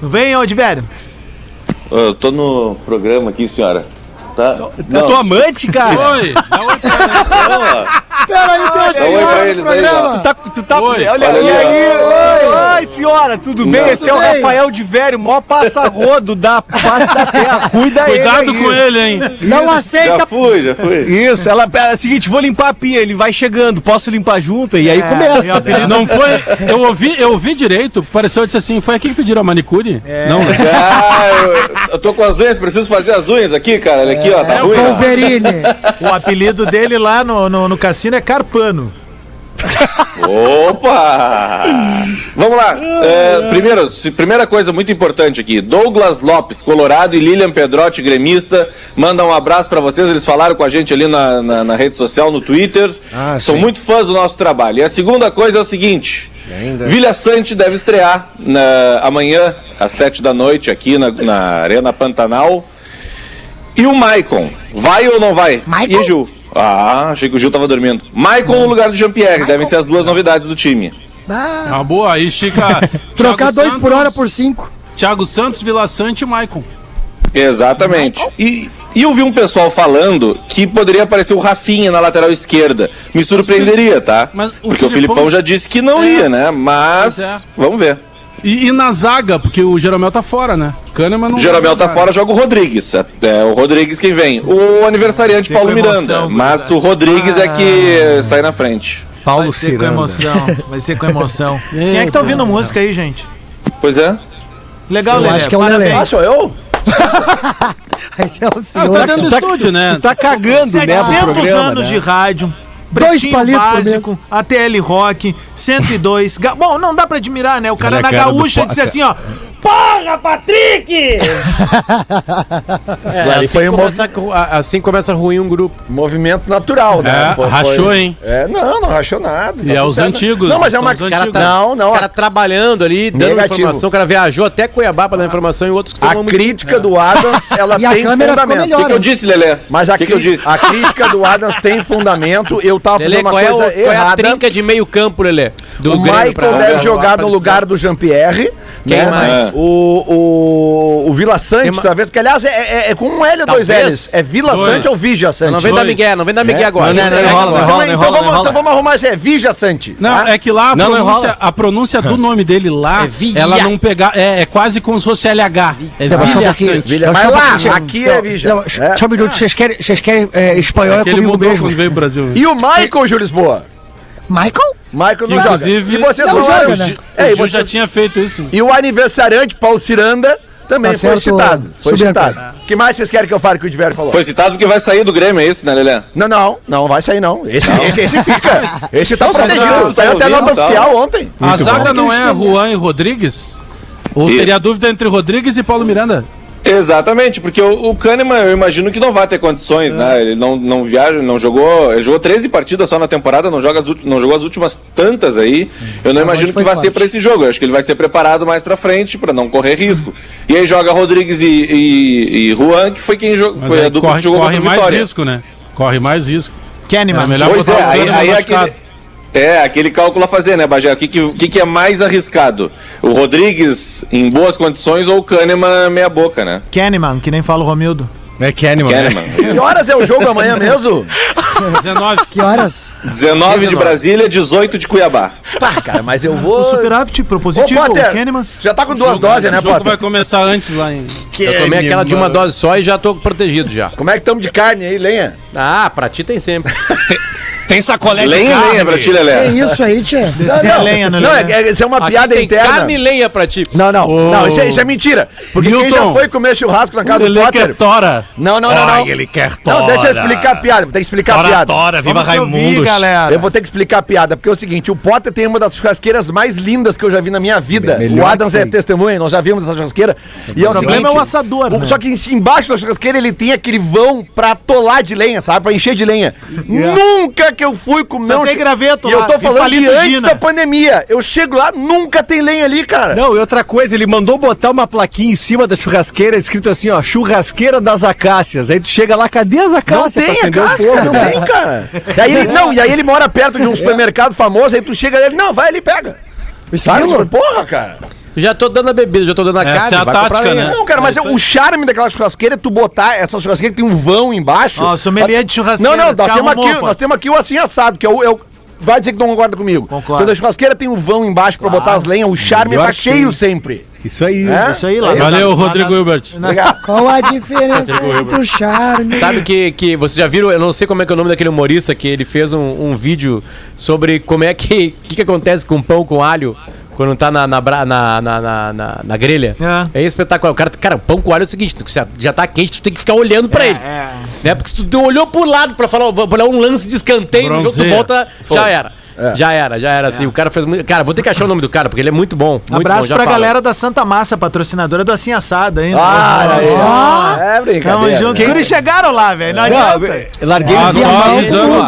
Vem velho? Eu tô no programa aqui, senhora. Tá? É tua amante, cara? Oi, dá oi pra. Não, ó. Peraí, tem a Dá oi pra senhora no aí, programa. Tu tá, tu tá, Oi, olha, aí, oi, oi, senhora, tudo bem? Não, Esse é o. Rafael de Velho, maior passa-rodo da face da terra. Cuida Cuidado ele aí. com ele, hein? Não Já aceita. fui, já fui. Isso, ela é o seguinte, vou limpar a pia, ele vai chegeu, posso limpar junto? E aí É, o começa. apelido- Não foi. Eu ouvi, eu ouvi direito, pareceu disse assim: foi aqui que pediram a manicure? Não, né? (laughs) Ah, eu, eu tô com as unhas, preciso fazer as unhas aqui, cara. Olha aqui, ó, tá ruim. ó. Wolverine. (laughs) O apelido dele lá no, no, no cassino é Carpano. Opa! Vamos lá. É, primeiro, primeira coisa muito importante aqui. Douglas Lopes, Colorado, e Lilian Pedrotti, gremista. Manda um abraço pra vocês. Eles falaram com a gente ali na, na, na rede social, no Twitter. Ah, São sim. muito fãs do nosso trabalho. E a segunda coisa é o seguinte. ainda? Vilha Sante deve estrear na- amanhã, às sete da noite, aqui na, na Arena Pantanal. E o Maicon, vai ou não vai? Maicon? E Gil? Ah, achei que o Gil tava dormindo. Maicon no lugar do Jean-Pierre, devem ser as duas novidades do time. Ah, Uma boa, aí fica. (laughs) trocar Thiago dois por Santos, hora por cinco. Thiago Santos, Vila Sante e Maicon. Exatamente. E, e eu vi um pessoal falando que poderia aparecer o Rafinha na lateral esquerda. Me surpreenderia, tá? Mas o Porque o Filipão- Filipão já disse que não É. ia, né? Mas Pois é. vamos ver. E, e na zaga, porque o Jeromel tá fora, né? Kahneman não. Jeromel tá fora, joga o Rodrigues. É é o Rodrigues quem vem. O aniversariante Paulo com Miranda. emoção, Mas o Rodrigues é que Ah. sai na frente. Paulo Vai ser com Ciranda. emoção. Vai ser com emoção. (laughs) Quem é que tá ouvindo música aí, gente? Pois é. Legal, Lelê. acho que é o. Lelê. Ah, sou eu? (laughs) Esse é o Ah, tá senhor. dentro do tá- estúdio, né? Tu tá cagando, né, pro 700 programa, anos né? de rádio. Dois Pretinho palitos básico. ATL Rock, 102. Ga- Bom, não dá pra admirar, né? O cara Olha na cara gaúcha disse assim, ó. Porra, Patrick! (laughs) É, assim, foi um começa, a- assim começa ruim um grupo. Movimento natural, né? É, rachou, hein? É, não, não rachou nada. E tá é os certo. antigos, Não, mas é uma. os Os caras antigos. tá, Não, não. os cara trabalhando ali, dando Negativo. informação. O cara viajou até Cuiabá pra dar informação e outros que A muito- crítica do Adams, (laughs) ela E a tem fundamento. O que, que eu disse, Lelê? Mas a, que, que eu disse? a crítica do Adams tem fundamento. Eu tava Lelê, fazendo uma é o- coisa qual é a errada. trinca de meio campo, Lelê? Do o Michael deve jogar no lugar do Jean-Pierre. Quem né? mais? O, o, o Vila Sante, Tem talvez, que aliás é, é- é com um L ou dois. L's. É Vila Dois. Sante ou Vigia Sante? Não vem Dois. Miguel, não vem dar Miguel agora. Não, não, não, Então, não vamos, então arrumar isso. É Vigia Sante. Não, tá? é que lá a pronúncia, enrola. a pronúncia do nome dele lá, É ela não pegar. É, é quase como se fosse LH. É pouquinho. Sante. Mas lá, aqui é. Não, É. Só um minuto, vocês querem, espanhol é comigo mudou mesmo. quando veio pro Brasil. E o Michael, Júlio Lisboa? Michael? Michael não Que, joga. inclusive, E vocês Não joga, né? É, e, o Gil já vocês- tinha feito isso. e o aniversariante, Paulo Ciranda, também Tá foi citado. Foi citado. O que mais vocês querem que eu fale que o Diverio falou? Foi citado porque vai sair do Grêmio, é isso, né, Lelê? Não, não, não vai sair não. Esse, esse, esse fica. (laughs) Esse tá Então, protegido. tá Saiu até nota tá. oficial ontem. A zaga não é Juan e Rodrigues? Ou Isso. seria a dúvida entre Rodrigues e Paulo Miranda? Exatamente, porque o, o Kahneman eu imagino que não vai ter condições, né? Ele não, não viaja, não jogou. Ele jogou 13 partidas só na temporada, não, joga as, não jogou as últimas tantas aí. Eu não imagino que vai ser pra esse jogo. Eu acho que ele vai ser preparado mais pra frente pra não correr risco. E aí joga Rodrigues e, e, e Juan, que foi quem jogou, foi a dupla corre, que jogou corre contra o mais Vitória. risco, né? Corre mais risco. Kahneman. É melhor Pois é, aí, aí é aquele. É, aquele cálculo a fazer, né, Bagé? O que, que, que, que é mais arriscado? O Rodrigues em boas condições ou o Kahneman meia boca, né? Kahneman, que nem fala o Romildo. É Kahneman. né? Kahneman. (laughs) Que horas é o jogo amanhã mesmo? 19. Que horas? 19 de Brasília, 18 de Cuiabá. Pá, cara, mas eu vou. O superávit Ô, propositivo, Potter, o Kahneman. tu já tá com duas doses, né, o jogo vai Potter? começar antes lá em. Eu tomei aquela de uma dose só e já tô protegido já. Como é que estamos de carne aí, lenha? Ah, pra ti tem sempre. (laughs) Tem sacolé de Lenha, carne. lenha pra ti, É Lelé. isso aí, tchê. Descer a lenha no Não, é, é- isso é uma Aqui piada tem interna. carne e lenha pra ti. Não, não, Ô. não, isso é, isso é mentira. Porque quem já Milton. foi comer churrasco na casa do Ele Potter. quer tora. Não, não, não, não. Ai, ele quer tora. Não, deixa eu explicar a piada. Vou ter que explicar a piada. Tora, viva Raimundo. galera. Eu vou ter que explicar a piada, porque é o seguinte, o Potter tem uma das churrasqueiras mais lindas que eu já vi na minha vida. Melhor o Adams que é tem. testemunha, nós já vimos essa churrasqueira. E é o, O problema seguinte, é o assador, o- né? Só que em- embaixo da churrasqueira ele tem aquele vão pra atolar de lenha, sabe? Pra encher de lenha. Nunca que eu fui comer Só um tem graveto E eu lá, tô e falando de antes Gina. da pandemia. Eu chego lá, nunca tem lenha ali, cara. Não, e outra coisa, ele mandou botar uma plaquinha em cima da churrasqueira escrito assim, ó, churrasqueira das acácias. Aí tu chega lá, cadê as Não acácias? tem pra a acender o casca, fogo? não tem, (laughs) cara. E aí ele, não, e aí ele mora perto de um (laughs) supermercado famoso, aí tu chega nele, não, vai ali e pega. Sabe? Tipo, Porra, cara. Já tô dando a bebida, já tô dando a Essa carne. é a tática, né? Não, cara, mas é o charme daquela churrasqueira é tu botar essa churrasqueira que tem um vão embaixo. Ó, sommelier de churrasqueira, Não, não, nós te temos, aqui, nós temos aqui o assim assado, que é o. é o- vai dizer que não concorda comigo. Concordo. Quando a churrasqueira tem um vão embaixo pra botar as lenhas, o charme tá cheio sempre. Isso aí. É? Isso aí lá. Valeu, na- Rodrigo Hilbert. Qual a diferença entre o charme? Sabe que, que vocês já viram, eu não sei como é que é o nome daquele humorista que ele fez um, um vídeo sobre como é que, que, que acontece com pão com alho quando tá na, na, bra- na, na, na, na- na grelha. É. espetacular. O cara, cara, pão com alho é o seguinte, tu, já, tá quente, tu tem que ficar olhando pra ele. É. Né? Porque se tu, olhou pro lado pra falar, vou olhar um lance de escanteio, no jogo tu volta, já era. Já era, já era assim. O cara fez muito. Cara, vou ter que achar o nome do cara, porque ele é muito bom. Muito Abraço bom, pra fala. galera da Santa Massa, patrocinadora do Assim Assado, hein? Ah, aí, ó. É Tamo brincadeira. junto. né? Eles chegaram lá, velho. Não Não, adianta. eu larguei Ah,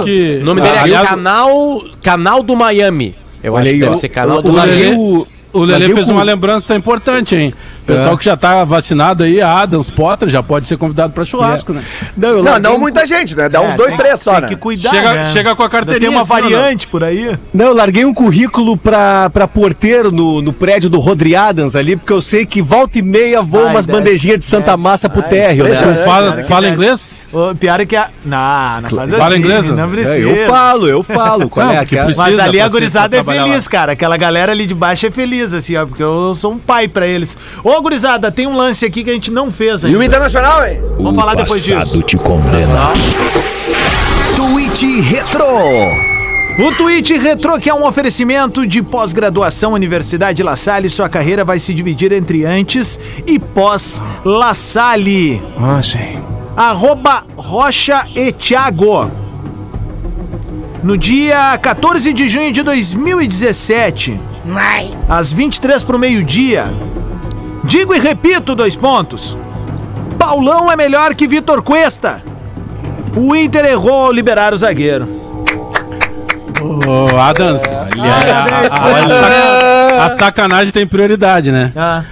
o que. O nome dele é Aliás, canal, canal do Miami. Eu Olha acho aí, que deve ó. ser canal Eu do Miami. o- O Lelê o fez uma lembrança importante, hein? Pessoal que já tá vacinado aí, a Adams Potter, já pode ser convidado pra churrasco, né? Não, Não, não um- muita gente, né? Dá uns É, dois, tem- três só, Tem né? que cuidar, Chega- né? chega com a carteirinha, Tem uma não? variante por aí. Não, eu larguei um currículo pra, pra porteiro no, no prédio do Rodri Adams ali, porque eu sei que volta e meia voam Ai, umas bandejinhas de Santa desce. Massa pro térreo, né? fala, que fala inglês? O pior é que a. Não, não faz Fala assim. inglês? Não É, precisa. eu falo, eu falo. (laughs) Qual Não, é aquela? precisa- Mas ali a gurizada é feliz, cara. Aquela galera ali de baixo é feliz, assim, ó. Porque eu sou um pai pra eles. Ô, gurizada, tem um lance aqui que a gente não fez E ainda. o Internacional, hein? Vamos falar depois disso. te condena. Tweet Retro. O tweet retrô que é um oferecimento de pós-graduação Universidade La Salle. Sua carreira vai se dividir entre antes e pós La Salle. Ah, sim. Arroba Rocha e Thiago. No dia 14 de junho de 2017, às 23 para o meio-dia, digo e repito dois pontos. Paulão é melhor que Vitor Cuesta. O Inter errou ao liberar o zagueiro. Ô, Adams, a, a- a- a sacanagem tem prioridade, né? Ah,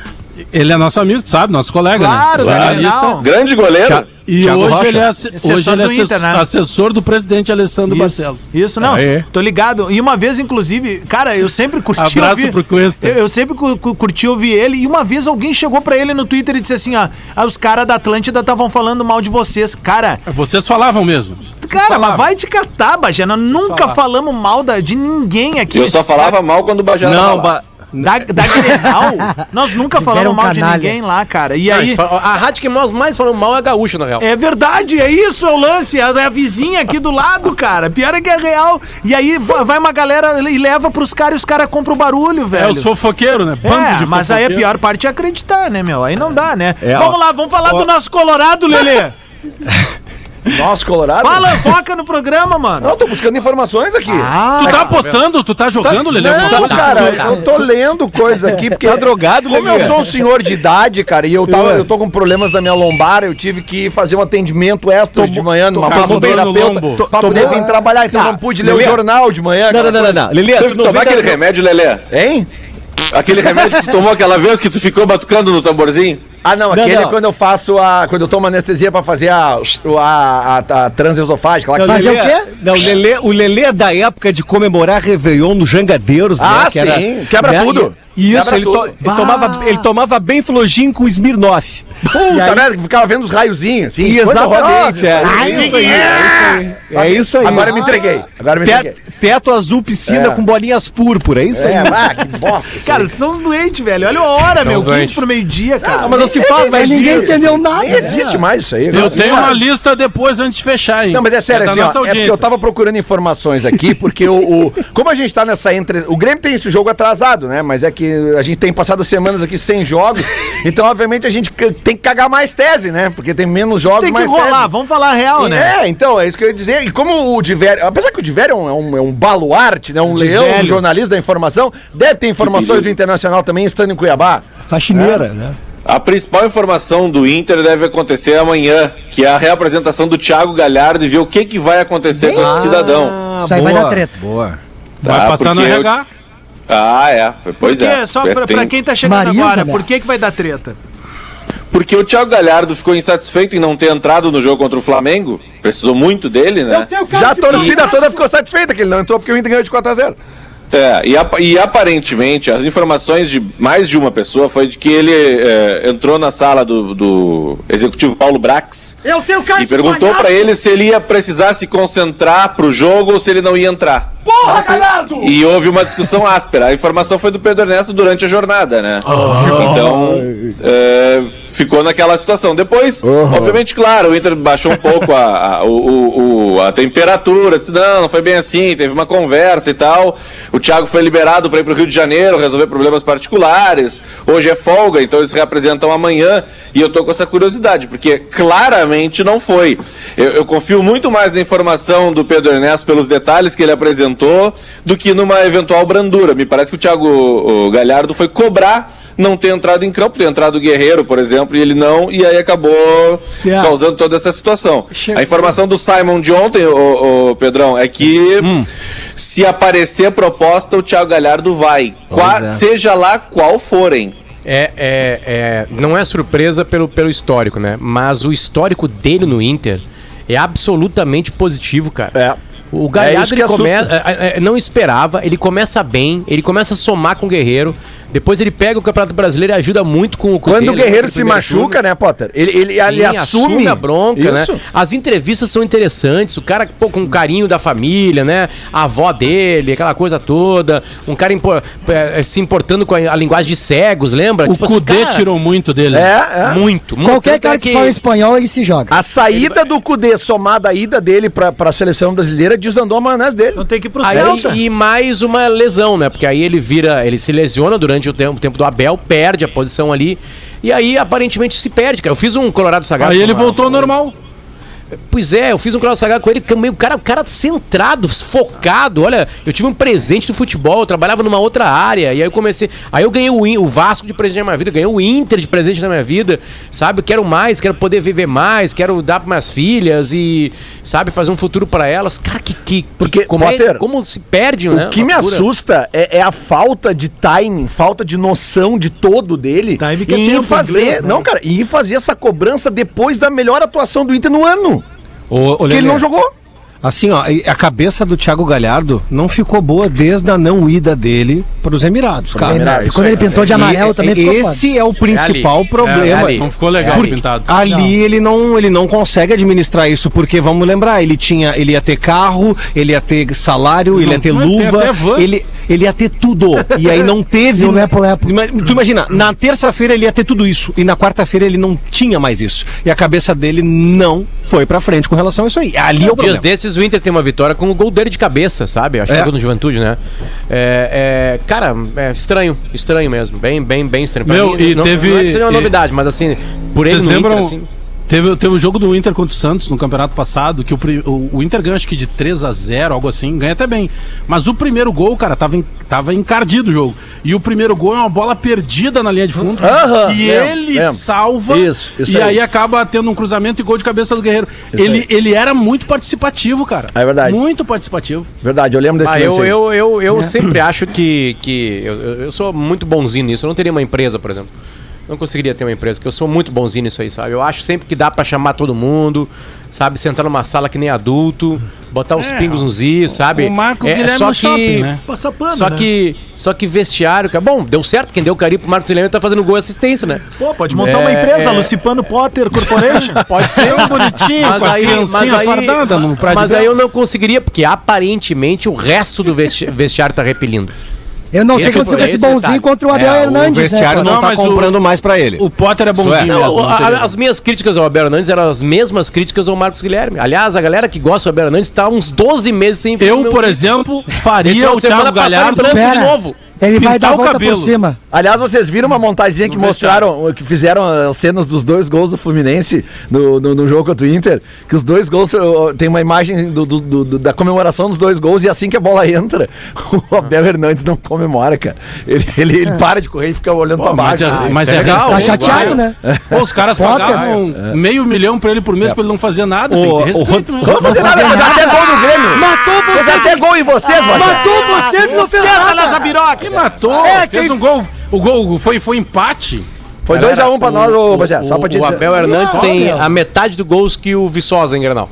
Ele é nosso amigo, sabe, nosso colega, claro, né? Jornalista. Não. Grande goleiro. E Thiago hoje Rocha. ele é, asse- Assessor hoje ele é do Inter, né? assessor do presidente Alessandro Isso, Barcelos. isso não, Aê. tô ligado. E uma vez, inclusive, cara, eu sempre curti Abraço ouvir- pro Cuesta. Eu, eu sempre cu- cu- curti ouvir ele. E uma vez alguém chegou pra ele no Twitter e disse assim: ó, ah, os caras da Atlântida estavam falando mal de vocês. Cara, Vocês falavam mesmo. cara, mas vai te catar, Bajana. Nunca falamos mal da, de ninguém aqui. Eu só falava mal quando o Bajara Não, tava lá. ba- Da, da Grenal, (laughs) nós nunca falamos mal de canalha. ninguém lá, cara. E A, aí. fala- a rádio que nós mais falamos mal é a gaúcha, na real. É verdade, é isso, é o lance. É a vizinha aqui do lado, cara. Pior é que é real. E aí va- vai uma galera e leva pros caras e os caras compram o barulho, É velho. os fofoqueiros, né? Bando É, de mas aí a fofoqueiro. pior parte é acreditar, né, meu? Aí não dá, né? É, vamos ó. lá, vamos falar do nosso Colorado, Lelê. (laughs) Nossa, Colorado? Fala, foca no programa, mano. Não, tô buscando informações aqui. Ah, Tu tá apostando? Tu tá jogando, Lelê? Não, coisa? cara, eu tô lendo coisa aqui, porque. Tá drogado, Como Lelê? eu sou um senhor de idade, cara, e eu, tava, eu tô com problemas da minha lombar, eu tive que fazer um atendimento extra de manhã numa massoterapeuta pra poder vir trabalhar, então Tá. não pude ler o jornal de manhã. Não, não, não, não. Lelê, tu não tomar aquele remédio, Lelê. Hein? Aquele remédio que tu tomou aquela vez que tu ficou batucando no tamborzinho. Ah, não, aquele não. é quando eu faço a. Quando eu tomo anestesia pra fazer a, a, a, a transesofágica lá. que Não, faz- Fazer o quê? Não, o Lelê, o Lelê é da época de comemorar Réveillon no Jangadeiros, Ah, né? que era- sim, quebra né, tudo. e- Isso, Quebra ele, to- ele tomava, ele tomava bem flojinho com Smirnoff. Puta merda, que ficava vendo os raiozinhos, assim. Exatamente, é, isso aí. é isso aí, é isso aí. É aí. Agora eu me entreguei. Agora me entreguei. Teto, azul, piscina É. com bolinhas púrpura, é isso aí. É, ah, que bosta. isso Cara, aí. são os doentes, velho. Olha a hora, meu. 15 doentes. pro meio-dia, cara. Ah, mas não se faz mais ninguém entendeu nada. Nem existe mais isso aí. Eu Não, tenho cara. uma lista depois antes de fechar, hein? Não, mas é sério, assim, ó, é porque eu tava procurando informações aqui, porque o, o- Como a gente tá nessa entre. O Grêmio tem esse jogo atrasado, né? Mas é que a gente tem passado semanas aqui sem jogos, então, obviamente, a gente c- tem que cagar mais tese, né? Porque tem menos jogos, Tem que mais rolar, tese. vamos falar a real, E né? É, então, é isso que eu ia dizer. E como o Divério, apesar que o Divério é um, é um, é um baluarte, né? Um leão, um jornalista da informação, deve ter informações do Internacional também estando em Cuiabá. Faxineira, né? A principal informação do Inter deve acontecer amanhã, que é a reapresentação do Thiago Galhardo e ver o que, que vai acontecer com esse cidadão. Isso aí vai dar treta. Boa. Vai Tá, passar no porque eu- RH. Ah, é. Pois Porque, é. só pra, Tem- pra quem tá chegando Marisa, agora, né? por que que vai dar treta? Porque o Thiago Galhardo ficou insatisfeito em não ter entrado no jogo contra o Flamengo. Precisou muito dele, né? Já a torcida toda ficou satisfeita que ele não entrou porque o Inter ganhou de 4x0. É, e, ap- e aparentemente, as informações de mais de uma pessoa foi de que ele é, entrou na sala do, do executivo Paulo Brax Eu tenho cara e perguntou pra ele se ele ia precisar se concentrar pro jogo ou se ele não ia entrar. Porra, Galhardo! E houve uma discussão áspera. A informação foi do Pedro Ernesto durante a jornada, né? Então, é, ficou naquela situação. Depois, obviamente, claro, o Inter baixou um pouco a, a, o- o- o- a temperatura, disse, não, não foi bem assim, teve uma conversa e tal. O Thiago foi liberado para ir para o Rio de Janeiro resolver problemas particulares. Hoje é folga, então eles se reapresentam amanhã. E eu tô com essa curiosidade, porque claramente não foi. Eu, eu confio muito mais na informação do Pedro Ernesto pelos detalhes que ele apresentou do que numa eventual brandura. Me parece que o Thiago o Galhardo foi cobrar não ter entrado em campo, ter entrado o Guerreiro, por exemplo, e ele não, e aí acabou Yeah. causando toda essa situação. Chegou. A informação do Simon de ontem, o, Pedrão, é que se aparecer proposta, o Thiago Galhardo vai. Qua- Seja lá qual forem. É, é, é, não é surpresa pelo, pelo histórico, né? Mas o histórico dele no Inter é absolutamente positivo, cara. É. O É Galhardo ele come- é, é, não esperava, ele começa bem, ele começa a somar com o Guerreiro. Depois ele pega o Campeonato Brasileiro e ajuda muito com o Quando o Guerreiro naquele se machuca, turno. né, Potter? Ele, ele, ele Sim, assume, a bronca, né? Isso. As entrevistas são interessantes, o cara pô, com carinho da família, né? A avó dele, aquela coisa toda. Um cara impo- eh, se importando com a, a linguagem de cegos, lembra? O Tipo assim, Cudê cara, tirou muito dele. É, é. Muito, muito. Qualquer cara é que fala espanhol, ele se joga. A saída do Cudê somada à ida dele pra, pra seleção brasileira desandou a maionese dele. Então tem que ir pro Aí, Celta. e mais uma lesão, né? Porque aí ele vira, ele se lesiona durante o tempo, o tempo do Abel, perde a posição ali. E aí, aparentemente, se perde, cara. Eu fiz um Colorado Sagrado. Aí ele voltou ao normal. Pois é, eu fiz um Sagrado com ele, que meio- o cara, o cara centrado, focado. Olha, eu tive um presente do futebol, eu trabalhava numa outra área. E aí eu comecei. Aí eu ganhei o, o Vasco de presente na minha vida, ganhei o Inter de presente na minha vida. Sabe? Eu quero mais, quero poder viver mais, quero dar para minhas filhas e, sabe, fazer um futuro para elas. Cara, que. que Porque, que- como, é- Potter, como se perde, né? O que me assusta é, é a falta de timing, falta de noção de todo dele Time que é em tempo em fazer, inglês, né? não, cara, e fazer essa cobrança depois da melhor atuação do Inter no ano, Ô, ô, que ele não jogou. Assim, ó, a cabeça do Thiago Galhardo não ficou boa desde a não ida dele para os Emirados, cara. Emirados, Quando ele pintou de amarelo E- também ficou Esse é o principal ali. problema. É ali. Não ficou legal ali. pintado. Ali ele não, ele não consegue administrar isso, porque vamos lembrar, ele tinha, ele ia ter carro, ele ia ter salário, ele ia ter luva, até van. ele, ele ia ter tudo. E aí não teve. E o lepo-lepo. Ima- Tu imagina, na terça-feira ele ia ter tudo isso e na quarta-feira ele não tinha mais isso. E a cabeça dele não foi pra frente com relação a isso aí. Ali é o Dias desses o Inter tem uma vitória com o gol dele de cabeça, sabe? Acho que É. no Juventude, né? É, é, cara, é estranho, estranho mesmo. Bem, bem, bem estranho. Meu, e não, teve- não é que seja uma e- novidade, mas assim, por ele Vocês no lembram? Inter, assim... Teve, teve o jogo do Inter contra o Santos no campeonato passado, que o, o, o Inter ganha acho que de 3 a 0 algo assim, ganha até bem. Mas o primeiro gol, cara, tava, en- tava encardido o jogo. E o primeiro gol é uma bola perdida na linha de fundo. Aham, e lembro, ele lembro. salva. Isso, isso e aí. aí. acaba tendo um cruzamento e gol de cabeça do Guerreiro. Ele, ele era muito participativo, cara. É verdade. Muito participativo. Verdade, eu lembro desse Ah, lance eu, aí. eu, eu, eu sempre acho que, que eu, eu eu sou muito bonzinho nisso. Eu não teria uma empresa, por exemplo. Não conseguiria ter uma empresa, porque eu sou muito bonzinho nisso aí, sabe? Eu acho sempre que dá pra chamar todo mundo, sabe? Sentar numa sala que nem adulto, botar os É, pingos nos is, sabe? o Marcos é, Guilherme só no que, shopping, né? Passa pano, Só né? que, só que vestiário, cara. Bom, deu certo. Quem deu carinho pro Marcos Guilherme tá fazendo gol e assistência, né? Pô, pode montar uma É, empresa, é. Lucipano Potter Corporation. (laughs) Pode ser um bonitinho, com as criancinhas fardadas no praia de Mas aí eu não conseguiria, porque aparentemente o resto do vesti- vestiário tá repelindo. Eu não sei o Esse que aconteceu com é esse o bonzinho detalhe. contra o Abel É, Hernandes, o vestiário né? não, Não, tá mas o- comprando mais pra ele. O Potter é bonzinho é. Não, a- as minhas críticas ao Abel Hernandes eram as mesmas críticas ao Marcos Guilherme. Aliás, a galera que gosta do Abel Hernandes tá uns 12 meses sem ver o Eu, por exemplo, Esse faria o Thiago Galhardo de novo. Ele vai dar a o volta cabelo. por cima. Aliás, vocês viram uma montagenzinha que No mostraram, que fizeram as cenas dos dois gols do Fluminense no, no, no jogo contra o Inter? Que os dois gols, tem uma imagem do, do- do- da comemoração dos dois gols e assim que a bola entra, (laughs) o Abel Hernandes não comemora, cara. Ele, ele, ele para de correr e fica olhando pra Pô, baixo. mas, assim. mas isso é é legal. Tá chateado, né? Pô, os caras Potter. pagavam meio milhão pra ele por mês pra ele não fazer nada. tem O- que ter o né? Vamos fazer nada, mas até gol no Grêmio. Matou Fez vocês! até gol em vocês, mano. Matou vocês e não fez Senta nessa nada! Quem matou? É, fez quem- um gol. O gol foi, foi empate. Foi 2x1 pra nós, ô Bagé. Só pra O, te o. Abel Hernandes tem a metade do gols que o Viçosa em Granal.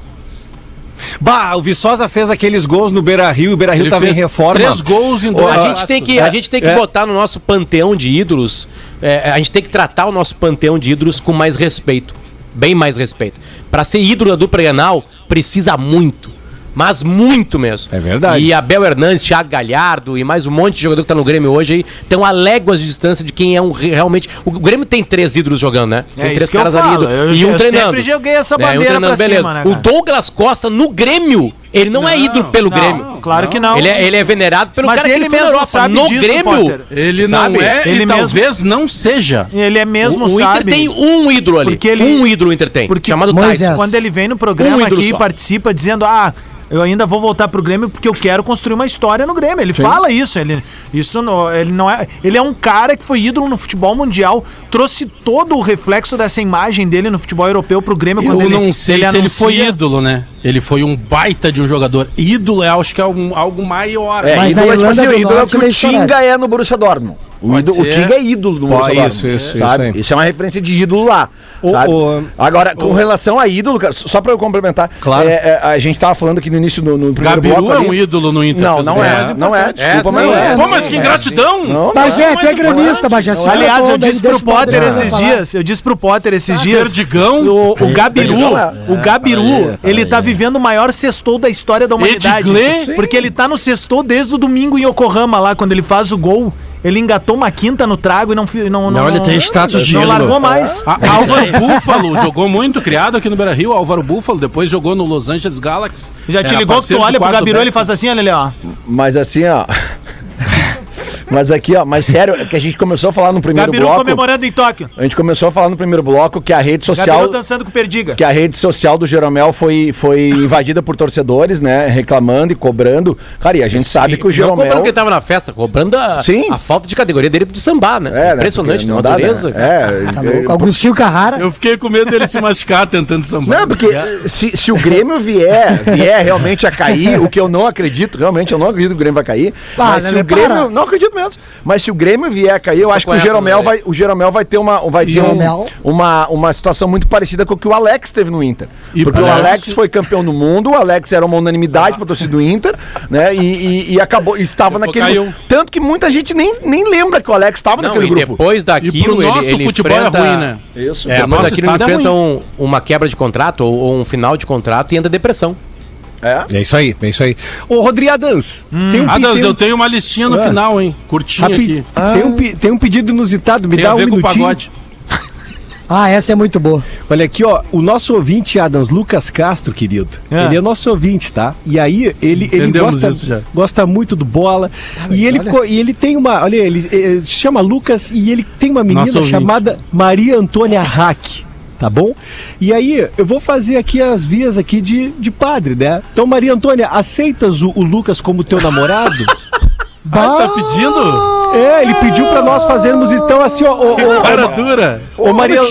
Bah, o Viçosa fez aqueles gols no Beira Rio e o Beira Rio Ele tava em reforma. três gols em dois A gente tem que, a gente tem que É. botar no nosso panteão de ídolos, é, a gente tem que tratar o nosso panteão de ídolos com mais respeito. Bem mais respeito. Pra ser ídolo da dupla Grenal, precisa muito. Mas muito mesmo. É verdade. E Abel Hernandes, Thiago Galhardo e mais um monte de jogador que tá no Grêmio hoje aí, estão a léguas de distância de quem é um re- realmente. O Grêmio tem três ídolos jogando, né? É Tem isso três que eu caras ali falo. do- Eu- e um eu treinando. sempre joguei essa É, um bandeira treinando, pra beleza. cima, né, o? Douglas Costa no Grêmio, ele não, é ídolo pelo Não, Grêmio. claro que não. Ele é, ele é venerado pelo Mas cara que ele ele fez na mesmo Europa. sabe no disso, Grêmio. Potter. Ele Sabe? não é Ele e mesmo- talvez não seja. Ele é mesmo, o, o Inter sabe? tem um ídolo ali. Ele- Um ídolo o Inter tem. Porque chamado Moisés. Tyson. Quando ele vem no Um programa ídolo aqui e participa dizendo, ah, eu ainda vou voltar pro Grêmio porque eu quero construir uma história no Grêmio. Ele fala isso, ele, isso não, ele não é. Ele é um cara que foi ídolo no futebol mundial, trouxe todo o reflexo dessa imagem dele no futebol europeu pro Grêmio Eu quando ele não sei se ele foi anuncia- ídolo, né? Ele foi um baita de um jogador. Ídolo, eu acho que é algo, algo maior. É, Mas ídolo é tipo assim, ídolo é o que o ele é. Tinga é no Borussia Dortmund. O, Pode ídolo, o é ídolo do Pô, Borussia isso, isso, sabe? isso. Isso é uma referência de ídolo lá, O- sabe? o- Agora, com relação a ídolo, cara, só pra eu complementar, Claro. é, é, a gente tava falando aqui no início, no, no primeiro Gabiru bloco é ali- um ídolo no Inter. Não, fez não é, mais não é, desculpa, mas sim, não é. é, Pô, mas que ingratidão! Não, Bagé, não, tu é mas gremista, Bagé. Aliás, eu disse pro Potter esses dias, eu disse pro Potter esses dias, Perdigão. o, o Gabiru, é- o Gabiru, ele tá vivendo o maior sextou da história da humanidade. Porque ele tá no sextou desde o domingo em Yokohama lá, quando ele faz o gol. Ele engatou uma quinta no trago e não fi- não Não, ele tem status de não largou mais. A- (laughs) Álvaro Búfalo jogou muito, criado aqui no Beira Rio. Álvaro Búfalo, depois jogou no Los Angeles Galaxy. Já te Era ligou que tu olha pro Gabiru, ele faz assim, olha ali, ó. Mas assim, ó. Mas aqui, ó, mas sério, é que a gente começou a falar no primeiro Gabiru bloco. comemorando em Tóquio. A gente começou a falar no primeiro bloco que a rede social. Gabiru dançando com Perdiga. que a rede social do Jeromel foi, foi invadida por torcedores, né? Reclamando e cobrando. Cara, e a gente sabe que o Não Jeromel. cobrando que ele tava na festa, cobrando a, Sim. a falta de categoria dele de sambar, né? É, né? Impressionante, Porque uma dá, dureza. né? cara. Tá É, é, Augustinho Carrara. Eu fiquei com medo dele se machucar tentando sambar. Não, porque se, se o Grêmio vier, vier realmente a cair, o que eu não acredito, realmente eu não acredito que o Grêmio vai cair. Ah, mas se né, o Grêmio. para. Não acredito mesmo. Mas se o Grêmio vier a cair, eu acho que o Jeromel vai, o Jeromel vai ter, uma, vai ter um- uma, uma situação muito parecida com o que o Alex teve no Inter. E porque o parece- Alex foi campeão do mundo, o Alex era uma unanimidade pra torcida do Inter, né? E, e- e acabou, estava Depois naquele. caiu. Tanto que muita gente nem, nem lembra que o Alex estava naquele e grupo. depois E daquilo, pro ele, nosso ele futebol enfrenta... um é ruim, né? Isso. É, o depois daquilo ele é enfrenta ruim. um- uma quebra de contrato ou, ou um final de contrato e entra depressão. É. É isso aí, é isso aí. Ô, Rodrigo Adams, tem um Adams, tem um- eu tenho uma listinha no Ah. final, hein? Curtinha rapi- aqui. tem, um, pe- tem um pedido inusitado, me Tem dá a um minutinho. pagode. (laughs) Ah, essa é muito boa. Olha aqui, ó, o nosso ouvinte, Adams, Lucas Castro, querido. É. Ele é nosso ouvinte, tá? E aí, ele, ele gosta, gosta muito do bola. e, ele, e ele tem uma. Olha, ele eh, chama Lucas e ele tem uma menina Nosso ouvinte. chamada Maria Antônia Hack. Tá bom? E aí, eu vou fazer aqui as vias aqui de, de padre, né? Então, Maria Antônia, aceitas o, o Lucas como teu namorado? (laughs) Ah, tá pedindo? É, ele pediu pra nós fazermos então assim, ó. ô, ô, Cara dura. Ô Maria,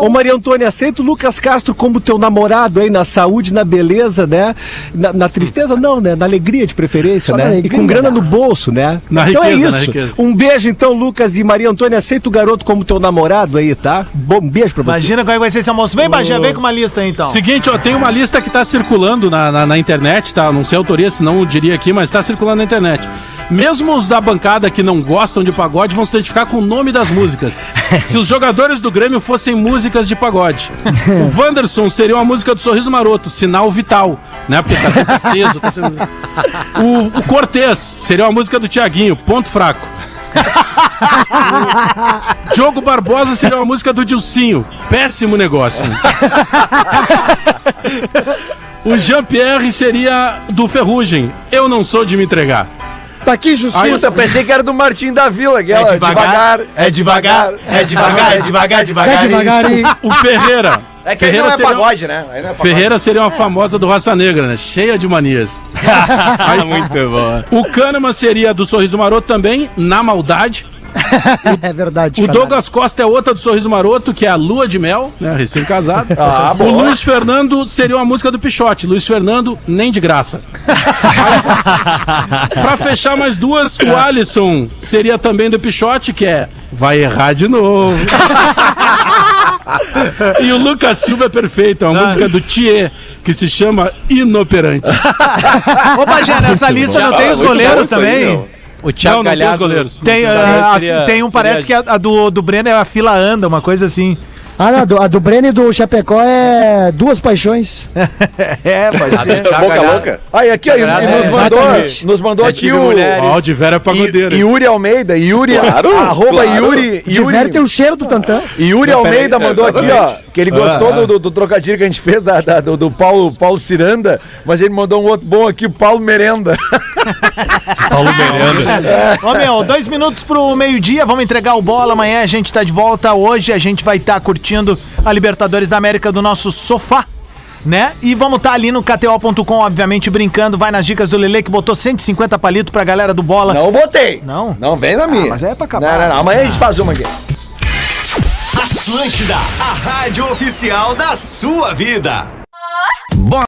ô Maria Antônia, aceita o Lucas Castro como teu namorado aí na saúde, na beleza, né? Na, na tristeza não, né? Na alegria de preferência, Só na né? E alegria, com grana né? no bolso, né? Na então riqueza, é isso. Um beijo então, Lucas e Maria Antônia, aceita o garoto como teu namorado aí, tá? Bom beijo pra você. Imagina qual é que vai ser esse almoço. Vem, Bagé, vem com uma lista aí, então. Seguinte, ó, tem uma lista que tá circulando na, na, na internet, tá? Não sei a autoria, senão eu diria aqui, mas tá circulando na internet. Mesmo os da bancada que não gostam de pagode vão se identificar com o nome das músicas. (laughs) Se os jogadores do Grêmio fossem músicas de pagode. O (laughs) Wanderson seria uma música do Sorriso Maroto, Sinal Vital, né? Porque tá sempre aceso. Tá... tendo- o, o Cortez seria uma música do Tiaguinho, Ponto Fraco. O (laughs) Diogo Barbosa seria uma música do Dilcinho, Péssimo Negócio. O Jean-Pierre seria do Ferrugem. Eu não sou de me entregar. Pra que justiça. Puta, pensei que era do Martim da Vila, aquela. É devagar, é devagar, é devagar, é devagar, É devagar. devagar aí. O Ferreira. É que Ferreira não é seria- pagode, né? É pagode. Ferreira seria uma famosa do Raça Negra, né? Cheia de manias. (laughs) Muito bom. O Kahneman seria do Sorriso Maroto também, na maldade. (laughs) É verdade. O cara. Douglas Costa é outra do Sorriso Maroto, que é a Lua de Mel, né? Recém-casado. Ah, o. Luiz Fernando seria uma música do Pichote. Luiz Fernando, nem de graça. (laughs) pra fechar mais duas, o Alisson seria também do Pichote, que é Vai errar de novo. (laughs) e o Lucas Silva é perfeito, é uma música do Thier, que se chama Inoperante. Ô, Bagé, nessa lista não tem os muito bom goleiros também? O Thiago Não, não tem os Galhardo... goleiros. Tem, ah, a- seria- tem um, parece seria- que a, a do, do Breno é a fila anda, uma coisa assim. Ah, não, a do, a do Breno e do Chapecó é duas paixões. (laughs) É, pode ser. Thiago Boca Galhardo- louca. Aí, aqui, ó, e, e É, nos mandou, exatamente. nos mandou Já aqui o. Ó, o de Vera é pagodeiro. I- Yuri Almeida, Yuri, Claro, arroba claro. Yuri, Tiver tem Yuri, o cheiro do Tantã. Yuri Almeida peraí, mandou aqui, ó, que ele gostou do, do, do trocadilho que a gente fez da, da- do, do Paulo, Paulo Ciranda, mas ele mandou um outro bom aqui, o Paulo Merenda. (laughs) Paulo Miranda. Ô, meu, dois minutos pro meio-dia, vamos entregar o bola. Amanhã a gente tá de volta. Hoje a gente vai estar curtindo a Libertadores da América do nosso sofá. Né? E vamos estar ali no KTO.com, obviamente, brincando. Vai nas dicas do Lele que botou 150 palitos pra galera do bola. Não botei. Não? Não vem na minha. mas é pra acabar. Não, não, não. Amanhã a gente faz uma aqui. Atlântida, a rádio oficial da sua vida.